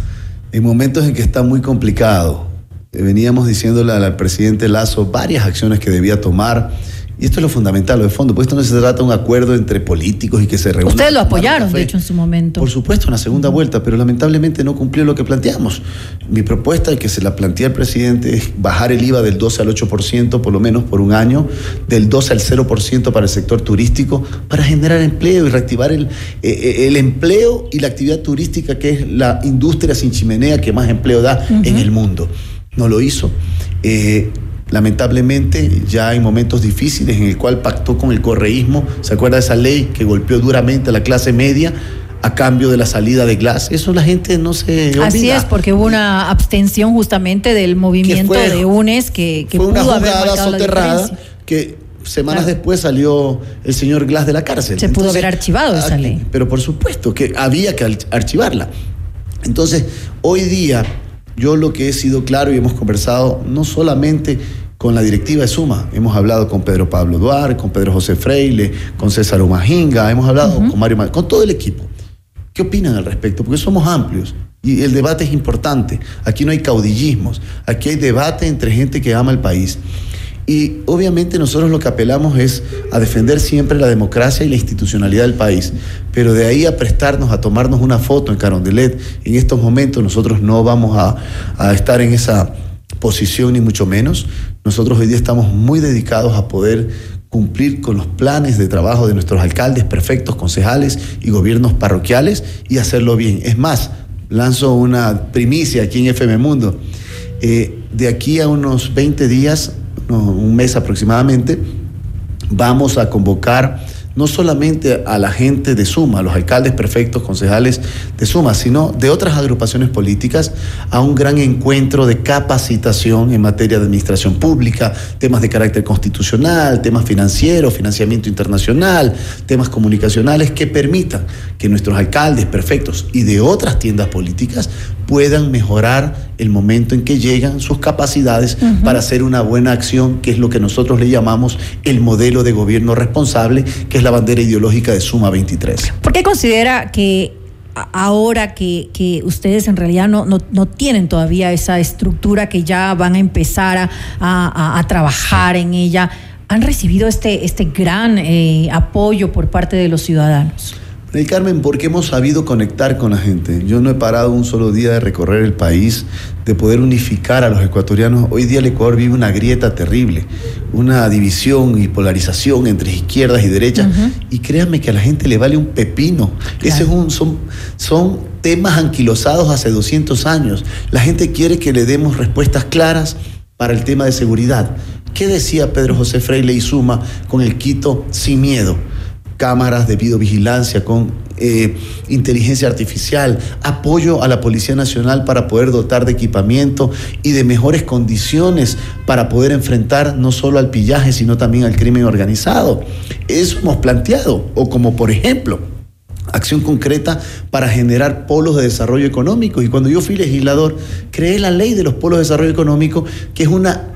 Speaker 26: En momentos en que está muy complicado, veníamos diciéndole al presidente Lazo varias acciones que debía tomar. Y esto es lo fundamental, lo de fondo, pues esto no se trata de un acuerdo entre políticos y que se reúnan.
Speaker 2: Ustedes lo apoyaron, de hecho, en su momento.
Speaker 26: Por supuesto, una segunda vuelta, pero lamentablemente no cumplió lo que planteamos. Mi propuesta, y que se la plantea el presidente, es bajar el IVA del 12 al 8%, por lo menos por un año, del 12 al 0% para el sector turístico, para generar empleo y reactivar el, eh, el empleo y la actividad turística, que es la industria sin chimenea que más empleo da en el mundo. No lo hizo. Eh, lamentablemente ya hay momentos difíciles en el cual pactó con el correísmo. ¿Se acuerda de esa ley que golpeó duramente a la clase media a cambio de la salida de Glass? Eso la gente no se olvida.
Speaker 2: Así es, porque hubo una abstención justamente del movimiento
Speaker 26: fue-
Speaker 2: de UNES que, que
Speaker 26: Fue una
Speaker 2: pudo haber
Speaker 26: jugada
Speaker 2: la
Speaker 26: soterrada que semanas después salió el señor Glass de la cárcel.
Speaker 2: Se pudo haber archivado esa
Speaker 26: aquí-
Speaker 2: ley.
Speaker 26: Pero por supuesto que había que arch- archivarla. Entonces, hoy día yo lo que he sido claro y hemos conversado no solamente con la directiva de Suma. Hemos hablado con Pedro Pablo Duarte, con Pedro José Freile, con César Omajinga, hemos hablado con Mario, Ma- con todo el equipo. ¿Qué opinan al respecto? Porque somos amplios y el debate es importante. Aquí no hay caudillismos, aquí hay debate entre gente que ama el país. Y obviamente nosotros lo que apelamos es a defender siempre la democracia y la institucionalidad del país. Pero de ahí a prestarnos a tomarnos una foto en Carondelet, en estos momentos nosotros no vamos a, estar en esa posición ni mucho menos. Nosotros hoy día estamos muy dedicados a poder cumplir con los planes de trabajo de nuestros alcaldes, prefectos, concejales y gobiernos parroquiales y hacerlo bien. Es más, lanzo una primicia aquí en FM Mundo. Eh, de aquí a unos 20 días, un mes aproximadamente, vamos a convocar no solamente a la gente de Suma, a los alcaldes, prefectos, concejales de Suma, sino de otras agrupaciones políticas a un gran encuentro de capacitación en materia de administración pública, temas de carácter constitucional, temas financieros, financiamiento internacional, temas comunicacionales que permitan que nuestros alcaldes, prefectos y de otras tiendas políticas puedan mejorar el momento en que llegan sus capacidades para hacer una buena acción, que es lo que nosotros le llamamos el modelo de gobierno responsable, que es la bandera ideológica de Suma 23.
Speaker 2: ¿Por qué considera que ahora que, que ustedes en realidad no, no, no tienen todavía esa estructura que ya van a empezar a, a- a trabajar en ella, han recibido este, este gran eh, apoyo por parte de los ciudadanos?
Speaker 26: Rey Carmen, porque hemos sabido conectar con la gente. Yo no he parado un solo día de recorrer el país, de poder unificar a los ecuatorianos. Hoy día el Ecuador vive una grieta terrible, una división y polarización entre izquierdas y derechas. Y créanme que a la gente le vale un pepino. Ese es un, son, son temas anquilosados hace 200 años. La gente quiere que le demos respuestas claras para el tema de seguridad. ¿Qué decía Pedro José Freire y Suma con el Quito sin miedo? Cámaras de videovigilancia, con eh, inteligencia artificial, apoyo a la Policía Nacional para poder dotar de equipamiento y de mejores condiciones para poder enfrentar no solo al pillaje, sino también al crimen organizado. Eso hemos planteado, o como por ejemplo, acción concreta para generar polos de desarrollo económico. Y cuando yo fui legislador, creé la ley de los polos de desarrollo económico, que es una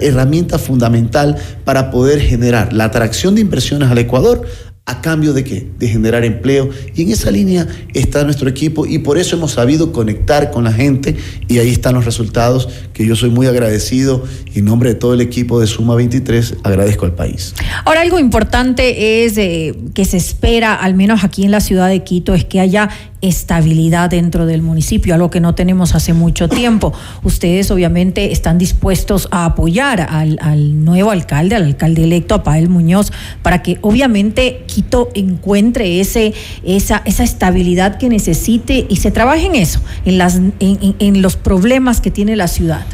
Speaker 26: herramienta fundamental para poder generar la atracción de inversiones al Ecuador. ¿A cambio de qué? De generar empleo. Y en esa línea está nuestro equipo y por eso hemos sabido conectar con la gente y ahí están los resultados que yo soy muy agradecido en nombre de todo el equipo de Suma 23 agradezco al país.
Speaker 2: Ahora, algo importante es eh, que se espera, al menos aquí en la ciudad de Quito, es que haya estabilidad dentro del municipio, algo que no tenemos hace mucho tiempo. Ustedes obviamente están dispuestos a apoyar al, al nuevo alcalde, al alcalde electo, a Pael Muñoz, para que obviamente Quito encuentre ese, esa, esa estabilidad que necesite y se trabaje en eso, en, las, en, en- los problemas que tiene la ciudad.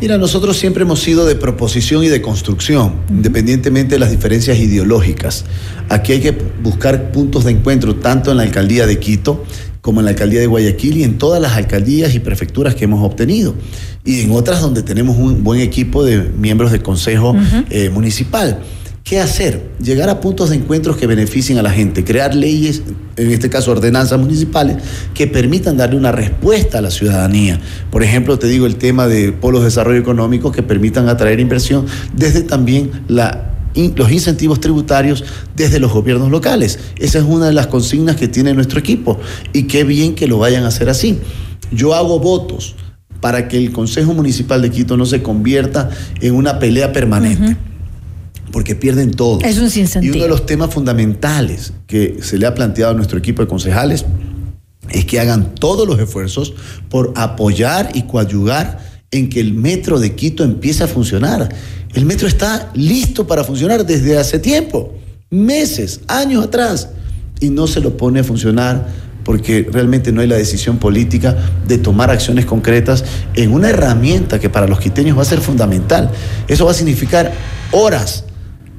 Speaker 26: Mira, nosotros siempre hemos sido de proposición y de construcción, independientemente de las diferencias ideológicas. Aquí hay que buscar puntos de encuentro tanto en la alcaldía de Quito como en la alcaldía de Guayaquil y en todas las alcaldías y prefecturas que hemos obtenido. Y en otras donde tenemos un buen equipo de miembros del Consejo eh, Municipal. ¿Qué hacer? Llegar a puntos de encuentros que beneficien a la gente, crear leyes, en este caso ordenanzas municipales, que permitan darle una respuesta a la ciudadanía. Por ejemplo, te digo el tema de polos de desarrollo económico que permitan atraer inversión desde también los incentivos tributarios desde los gobiernos locales. Esa es una de las consignas que tiene nuestro equipo y qué bien que lo vayan a hacer así. Yo hago votos para que el Consejo Municipal de Quito no se convierta en una pelea permanente porque pierden todo.
Speaker 2: Es un
Speaker 26: Y
Speaker 2: sinsentido.
Speaker 26: uno de los temas fundamentales que se le ha planteado a nuestro equipo de concejales es que hagan todos los esfuerzos por apoyar y coadyugar en que el metro de Quito empiece a funcionar. El metro está listo para funcionar desde hace tiempo, meses, años atrás, y no se lo pone a funcionar porque realmente no hay la decisión política de tomar acciones concretas en una herramienta que para los quiteños va a ser fundamental. Eso va a significar horas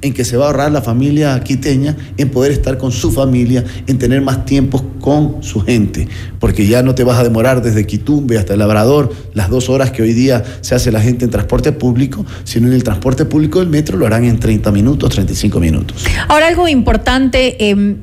Speaker 26: en que se va a ahorrar la familia quiteña en poder estar con su familia, en tener más tiempo con su gente, porque ya no te vas a demorar desde Quitumbe hasta el Labrador las dos horas que hoy día se hace la gente en transporte público, sino en el transporte público del metro lo harán en 30 minutos, 35 minutos.
Speaker 2: Ahora, algo importante, eh,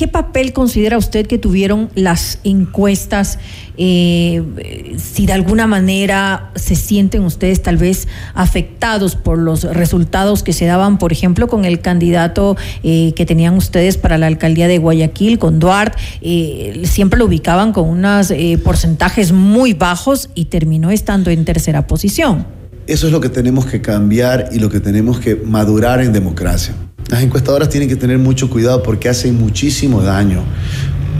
Speaker 2: ¿Qué papel considera usted que tuvieron las encuestas? Eh, si de alguna manera se sienten ustedes tal vez afectados por los resultados que se daban, por ejemplo, con el candidato eh, que tenían ustedes para la alcaldía de Guayaquil, con Duarte, eh, siempre lo ubicaban con unos porcentajes muy bajos y terminó estando en tercera posición.
Speaker 26: Eso es lo que tenemos que cambiar y lo que tenemos que madurar en democracia. Las encuestadoras tienen que tener mucho cuidado porque hacen muchísimo daño.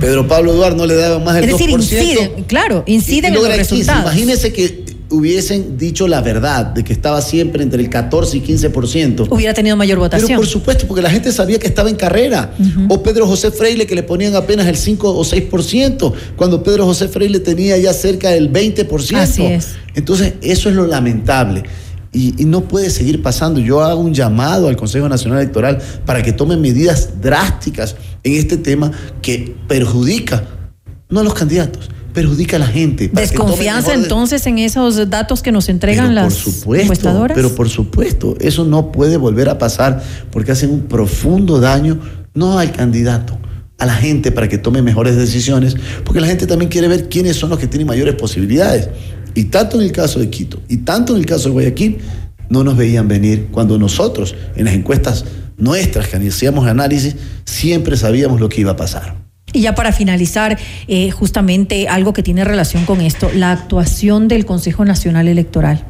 Speaker 26: Pedro Pablo Eduardo no le daba más del
Speaker 2: es decir,
Speaker 26: 2%.
Speaker 2: inciden, claro, inciden en los resultados.
Speaker 26: Imagínese que hubiesen dicho la verdad, de que estaba siempre entre el 14 y 15%.
Speaker 2: Hubiera tenido mayor votación.
Speaker 26: Pero por supuesto, porque la gente sabía que estaba en carrera. O Pedro José Freile que le ponían apenas el 5 o 6%, cuando Pedro José Freile tenía ya cerca del 20%.
Speaker 2: Así es.
Speaker 26: Entonces, eso es lo lamentable. Y, y, no puede seguir pasando. Yo hago un llamado al Consejo Nacional Electoral para que tome medidas drásticas en este tema que perjudica no a los candidatos, perjudica a la gente.
Speaker 2: ¿Desconfianza entonces en esos datos que nos entregan
Speaker 26: pero
Speaker 2: las
Speaker 26: por supuesto,
Speaker 2: encuestadoras?
Speaker 26: Pero por supuesto, eso no puede volver a pasar porque hacen un profundo daño no al candidato, a la gente para que tome mejores decisiones, porque la gente también quiere ver quiénes son los que tienen mayores posibilidades. Y tanto en el caso de Quito y tanto en el caso de Guayaquil, no nos veían venir cuando nosotros, en las encuestas nuestras que hacíamos análisis, siempre sabíamos lo que iba a pasar.
Speaker 2: Y ya para finalizar, eh, justamente algo que tiene relación con esto, la actuación del Consejo Nacional Electoral.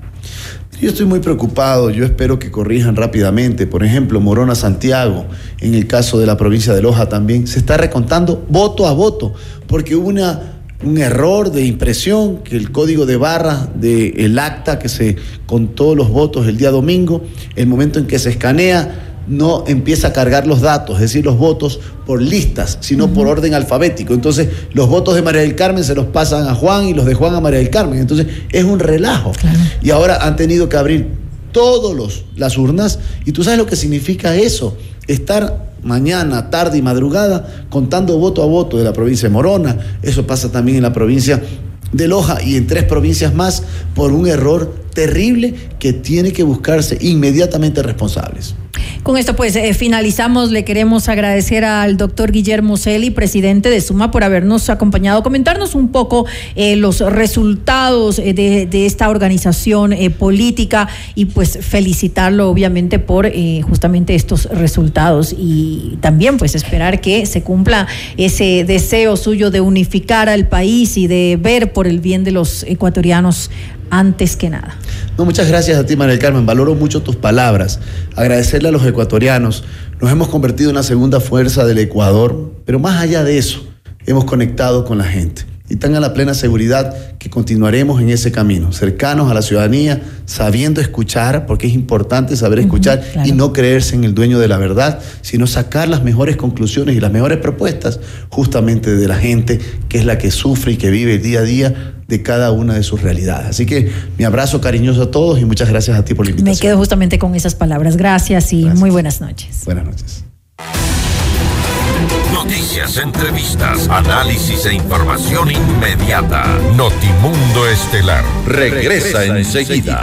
Speaker 26: Yo estoy muy preocupado, yo espero que corrijan rápidamente. Por ejemplo, Morona Santiago, en el caso de la provincia de Loja también, se está recontando voto a voto, porque hubo una, un error de impresión, que el código de barras del acta que se contó los votos el día domingo, el momento en que se escanea, no empieza a cargar los datos, es decir, los votos por listas, sino por orden alfabético. Entonces, los votos de María del Carmen se los pasan a Juan y los de Juan a María del Carmen. Entonces, es un relajo. Y ahora han tenido que abrir todas las urnas. Y tú sabes lo que significa eso. Estar mañana, tarde y madrugada contando voto a voto de la provincia de Morona. Eso pasa también en la provincia de Loja y en tres provincias más por un error terrible que tiene que buscarse inmediatamente responsables.
Speaker 2: Con esto pues eh, finalizamos. Le queremos agradecer al doctor Guillermo Celi, presidente de Suma, por habernos acompañado, comentarnos un poco eh, los resultados eh, de, de, esta organización política y pues felicitarlo obviamente por justamente estos resultados y también pues esperar que se cumpla ese deseo suyo de unificar al país y de ver por el bien de los ecuatorianos antes que nada.
Speaker 26: No, muchas gracias a ti, María Carmen. Valoro mucho tus palabras. Agradecerle a los ecuatorianos. Nos hemos convertido en una segunda fuerza del Ecuador, pero más allá de eso, hemos conectado con la gente. Y tengan la plena seguridad que continuaremos en ese camino, cercanos a la ciudadanía, sabiendo escuchar, porque es importante saber escuchar uh -huh, claro. y no creerse en el dueño de la verdad, sino sacar las mejores conclusiones y las mejores propuestas justamente de la gente que es la que sufre y que vive día a día de cada una de sus realidades. Así que mi abrazo cariñoso a todos y muchas gracias a ti por la invitación.
Speaker 2: Me quedo justamente con esas palabras. Gracias y gracias. muy buenas noches.
Speaker 26: Buenas noches.
Speaker 1: Noticias, entrevistas, análisis e información inmediata. Notimundo Estelar regresa, regresa enseguida.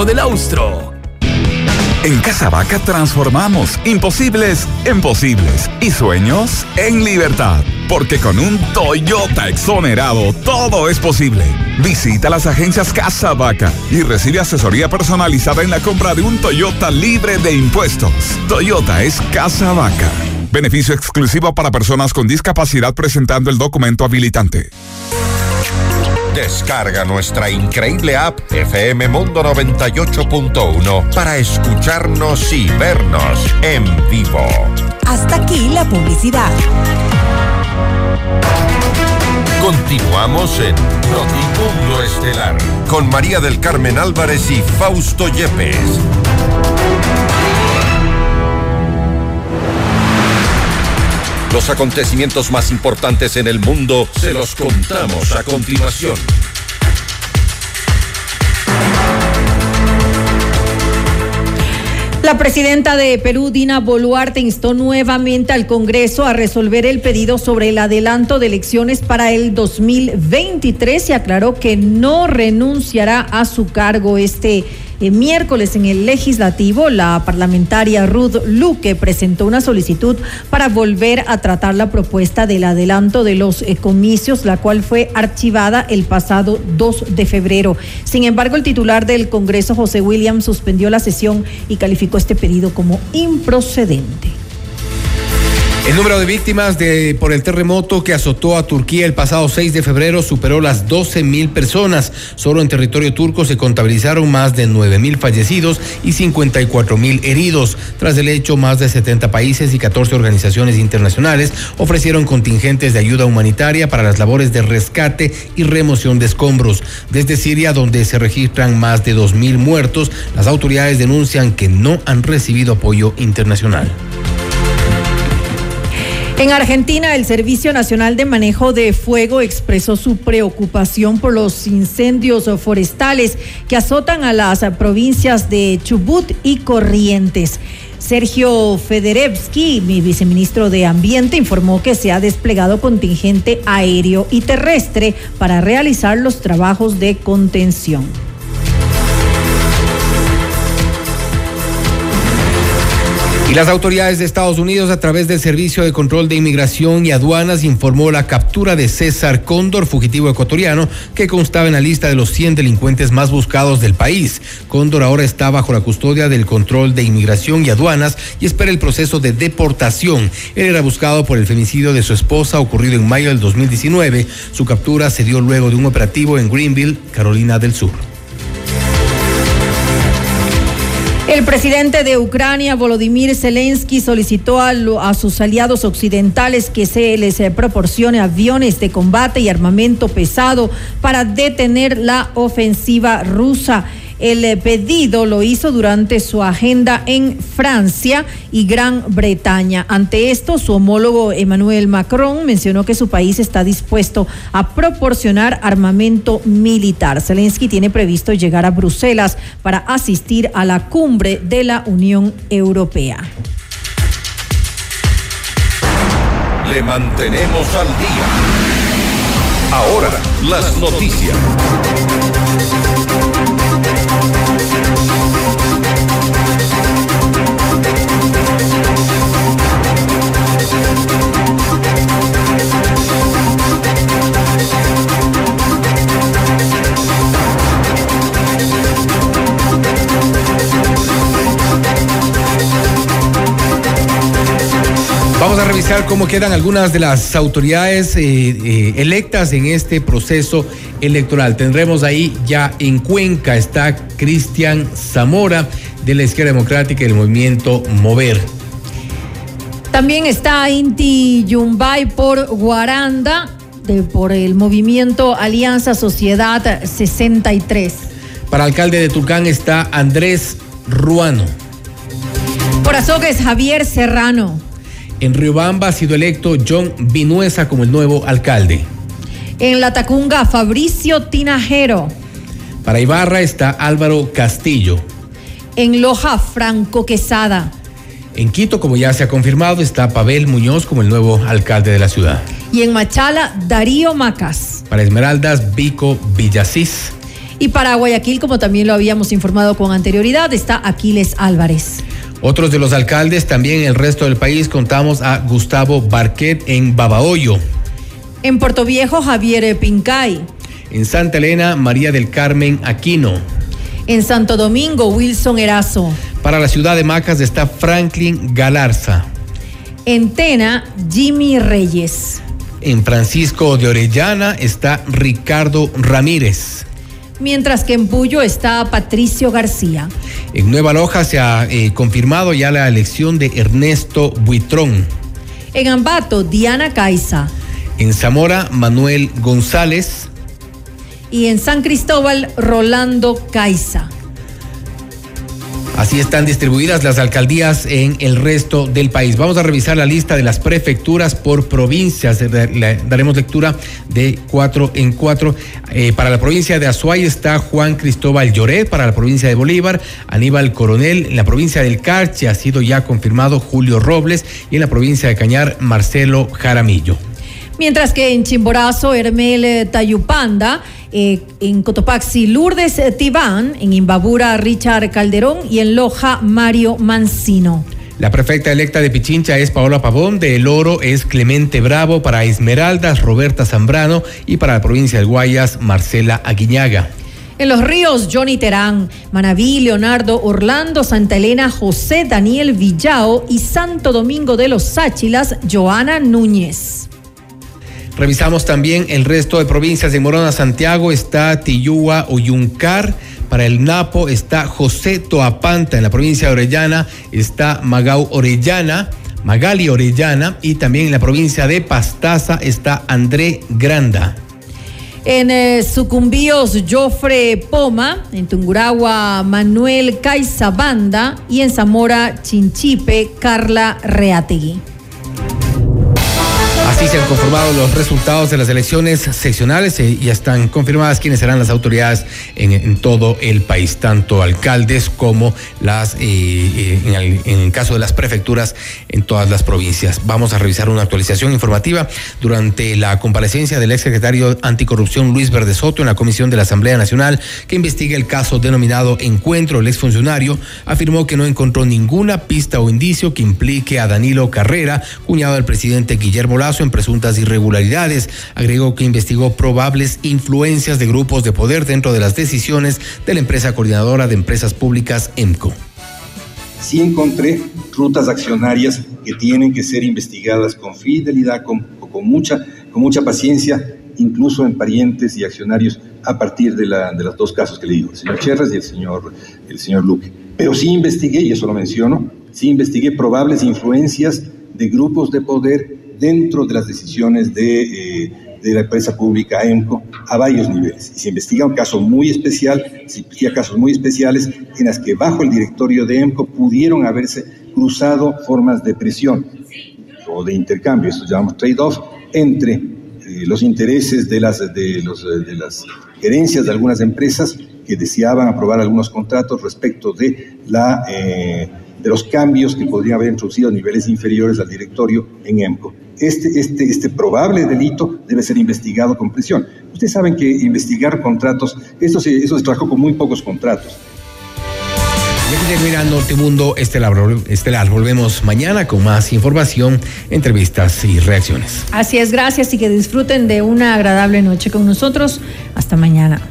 Speaker 4: Del Austro.
Speaker 18: En Casa Vaca transformamos imposibles en posibles y sueños en libertad. Porque con un Toyota exonerado todo es posible. Visita las agencias Casa Vaca y recibe asesoría personalizada en la compra de un Toyota libre de impuestos. Toyota es Casa Vaca. Beneficio exclusivo para personas con discapacidad presentando el documento habilitante.
Speaker 1: Descarga nuestra increíble app FM Mundo 98.1 para escucharnos y vernos en vivo.
Speaker 16: Hasta aquí la publicidad.
Speaker 1: Continuamos en Notimundo Estelar con María del Carmen Álvarez y Fausto Yepes. Los acontecimientos más importantes en el mundo se los contamos a continuación.
Speaker 2: La presidenta de Perú, Dina Boluarte, instó nuevamente al Congreso a resolver el pedido sobre el adelanto de elecciones para el 2023 y aclaró que no renunciará a su cargo este miércoles en el legislativo, la parlamentaria Ruth Luque presentó una solicitud para volver a tratar la propuesta del adelanto de los eh, comicios, la cual fue archivada el pasado 2 de febrero. Sin embargo, el titular del Congreso, José Williams, suspendió la sesión y calificó este pedido como improcedente.
Speaker 10: El número de víctimas de, por el terremoto que azotó a Turquía el pasado 6 de febrero superó las 12 mil personas. Solo en territorio turco se contabilizaron más de 9 mil fallecidos y 54 mil heridos. Tras el hecho, más de 70 países y 14 organizaciones internacionales ofrecieron contingentes de ayuda humanitaria para las labores de rescate y remoción de escombros. Desde Siria, donde se registran más de 2 mil muertos, las autoridades denuncian que no han recibido apoyo internacional.
Speaker 2: En Argentina, el Servicio Nacional de Manejo de Fuego expresó su preocupación por los incendios forestales que azotan a las provincias de Chubut y Corrientes. Sergio Federevsky, mi viceministro de Ambiente, informó que se ha desplegado contingente aéreo y terrestre para realizar los trabajos de contención.
Speaker 10: Y las autoridades de Estados Unidos, a través del Servicio de Control de Inmigración y Aduanas, informó la captura de César Cóndor, fugitivo ecuatoriano, que constaba en la lista de los 100 delincuentes más buscados del país. Cóndor ahora está bajo la custodia del Control de Inmigración y Aduanas y espera el proceso de deportación. Él era buscado por el femicidio de su esposa ocurrido en mayo del 2019. Su captura se dio luego de un operativo en Greenville, Carolina del Sur.
Speaker 2: El presidente de Ucrania, Volodymyr Zelensky, solicitó a, a, sus aliados occidentales que se les eh, proporcione aviones de combate y armamento pesado para detener la ofensiva rusa. El eh, pedido lo hizo durante su agenda en Francia y Gran Bretaña. Ante esto, su homólogo Emmanuel Macron mencionó que su país está dispuesto a proporcionar armamento militar. Zelensky tiene previsto llegar a Bruselas para asistir a la cumbre de la Unión Europea.
Speaker 1: Le mantenemos al día. Ahora, las noticias.
Speaker 10: Vamos a revisar cómo quedan algunas de las autoridades eh, eh, electas en este proceso electoral. Tendremos ahí ya en Cuenca está Cristian Zamora de la Izquierda Democrática y del movimiento Mover.
Speaker 2: También está Inti Yumbay por Guaranda, de, por el movimiento Alianza Sociedad 63.
Speaker 10: Para alcalde de Tucán está Andrés Ruano.
Speaker 2: Por Azogues, Javier Serrano.
Speaker 10: En Riobamba ha sido electo John Vinuesa como el nuevo alcalde.
Speaker 2: En La Tacunga, Fabricio Tinajero.
Speaker 10: Para Ibarra está Álvaro Castillo.
Speaker 2: En Loja, Franco Quesada.
Speaker 10: En Quito, como ya se ha confirmado, está Pavel Muñoz como el nuevo alcalde de la ciudad.
Speaker 2: Y en Machala, Darío Macas.
Speaker 10: Para Esmeraldas, Vico Villasís.
Speaker 2: Y para Guayaquil, como también lo habíamos informado con anterioridad, está Aquiles Álvarez.
Speaker 10: Otros de los alcaldes, también en el resto del país, contamos a Gustavo Barquet en Babahoyo.
Speaker 2: En Puerto Viejo, Javier Pincay.
Speaker 10: En Santa Elena, María del Carmen Aquino.
Speaker 2: En Santo Domingo, Wilson Erazo.
Speaker 10: Para la ciudad de Macas está Franklin Galarza.
Speaker 2: En Tena, Jimmy Reyes.
Speaker 10: En Francisco de Orellana está Ricardo Ramírez.
Speaker 2: Mientras que en Puyo está Patricio García.
Speaker 10: En Nueva Loja se ha eh, confirmado ya la elección de Ernesto Buitrón.
Speaker 2: En Ambato, Diana Caiza.
Speaker 10: En Zamora, Manuel González.
Speaker 2: Y en San Cristóbal, Rolando Caiza.
Speaker 10: Así están distribuidas las alcaldías en el resto del país. Vamos a revisar la lista de las prefecturas por provincias. Daremos lectura de cuatro en cuatro. Eh, para la provincia de Azuay está Juan Cristóbal Lloret. Para la provincia de Bolívar, Aníbal Coronel. En la provincia del Carche ha sido ya confirmado Julio Robles. Y en la provincia de Cañar, Marcelo Jaramillo.
Speaker 2: Mientras que en Chimborazo, Hermel Tayupanda, eh, en Cotopaxi, Lourdes Tibán, en Imbabura, Richard Calderón y en Loja, Mario Mancino.
Speaker 10: La prefecta electa de Pichincha es Paola Pavón, de El Oro es Clemente Bravo, para Esmeraldas, Roberta Zambrano y para la provincia del Guayas, Marcela Aguiñaga.
Speaker 2: En los ríos, Johnny Terán, Manaví, Leonardo, Orlando, Santa Elena, José Daniel Villao y Santo Domingo de los Sáchilas, Joana Núñez.
Speaker 10: Revisamos también el resto de provincias. de Morona, Santiago está Tiyúa, Oyuncar. Para el Napo está José Toapanta. En la provincia de Orellana está Magau Orellana. Magali Orellana y también en la provincia de Pastaza está André Granda.
Speaker 2: En eh, Sucumbíos, Jofre Poma, en Tunguragua, Manuel Caizabanda y en Zamora, Chinchipe, Carla Reategui.
Speaker 10: Así se han conformado los resultados de las elecciones seccionales y ya están confirmadas quiénes serán las autoridades en, todo el país, tanto alcaldes como las, eh, eh, en, el, caso de las prefecturas en todas las provincias. Vamos a revisar una actualización informativa durante la comparecencia del exsecretario anticorrupción Luis Verde Soto en la comisión de la Asamblea Nacional que investiga el caso denominado Encuentro. El exfuncionario afirmó que no encontró ninguna pista o indicio que implique a Danilo Carrera, cuñado del presidente Guillermo Lazo en presuntas irregularidades. Agregó que investigó probables influencias de grupos de poder dentro de las decisiones de la empresa coordinadora de empresas públicas EMCO.
Speaker 27: Sí encontré rutas accionarias que tienen que ser investigadas con fidelidad, con, con, mucha, con mucha paciencia, incluso en parientes y accionarios a partir de, la, de los dos casos que le digo, el señor Cherras y el señor, el señor Luque. Pero sí investigué, y eso lo menciono, sí investigué probables influencias de grupos de poder dentro de las decisiones de, eh, de la empresa pública EMCO a varios niveles. Y se investiga un caso muy especial, se investiga casos muy especiales en las que bajo el directorio de EMCO pudieron haberse cruzado formas de presión o de intercambio, esto llamamos trade-off, entre eh, los intereses de las, de, los, de las gerencias de algunas empresas que deseaban aprobar algunos contratos respecto de la... Eh, de los cambios que podrían haber introducido a niveles inferiores al directorio en EMCO. Este, este, este probable delito debe ser investigado con presión. Ustedes saben que investigar contratos, esto se, eso se trabajó con muy pocos contratos.
Speaker 10: Y aquí termina Estelar. Estelar. Volvemos mañana con más información, entrevistas y reacciones.
Speaker 2: Así es, gracias y que disfruten de una agradable noche con nosotros. Hasta mañana.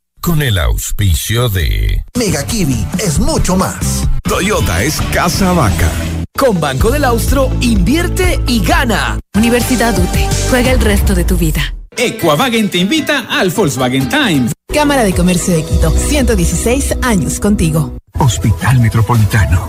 Speaker 1: con el auspicio de
Speaker 3: Mega Kiwi es mucho más.
Speaker 18: Toyota es casa vaca.
Speaker 4: Con Banco del Austro, invierte y gana.
Speaker 24: Universidad UTE. Juega el resto de tu vida.
Speaker 6: Equavagen te invita al Volkswagen Time.
Speaker 7: Cámara de Comercio de Quito. 116 años contigo.
Speaker 8: Hospital Metropolitano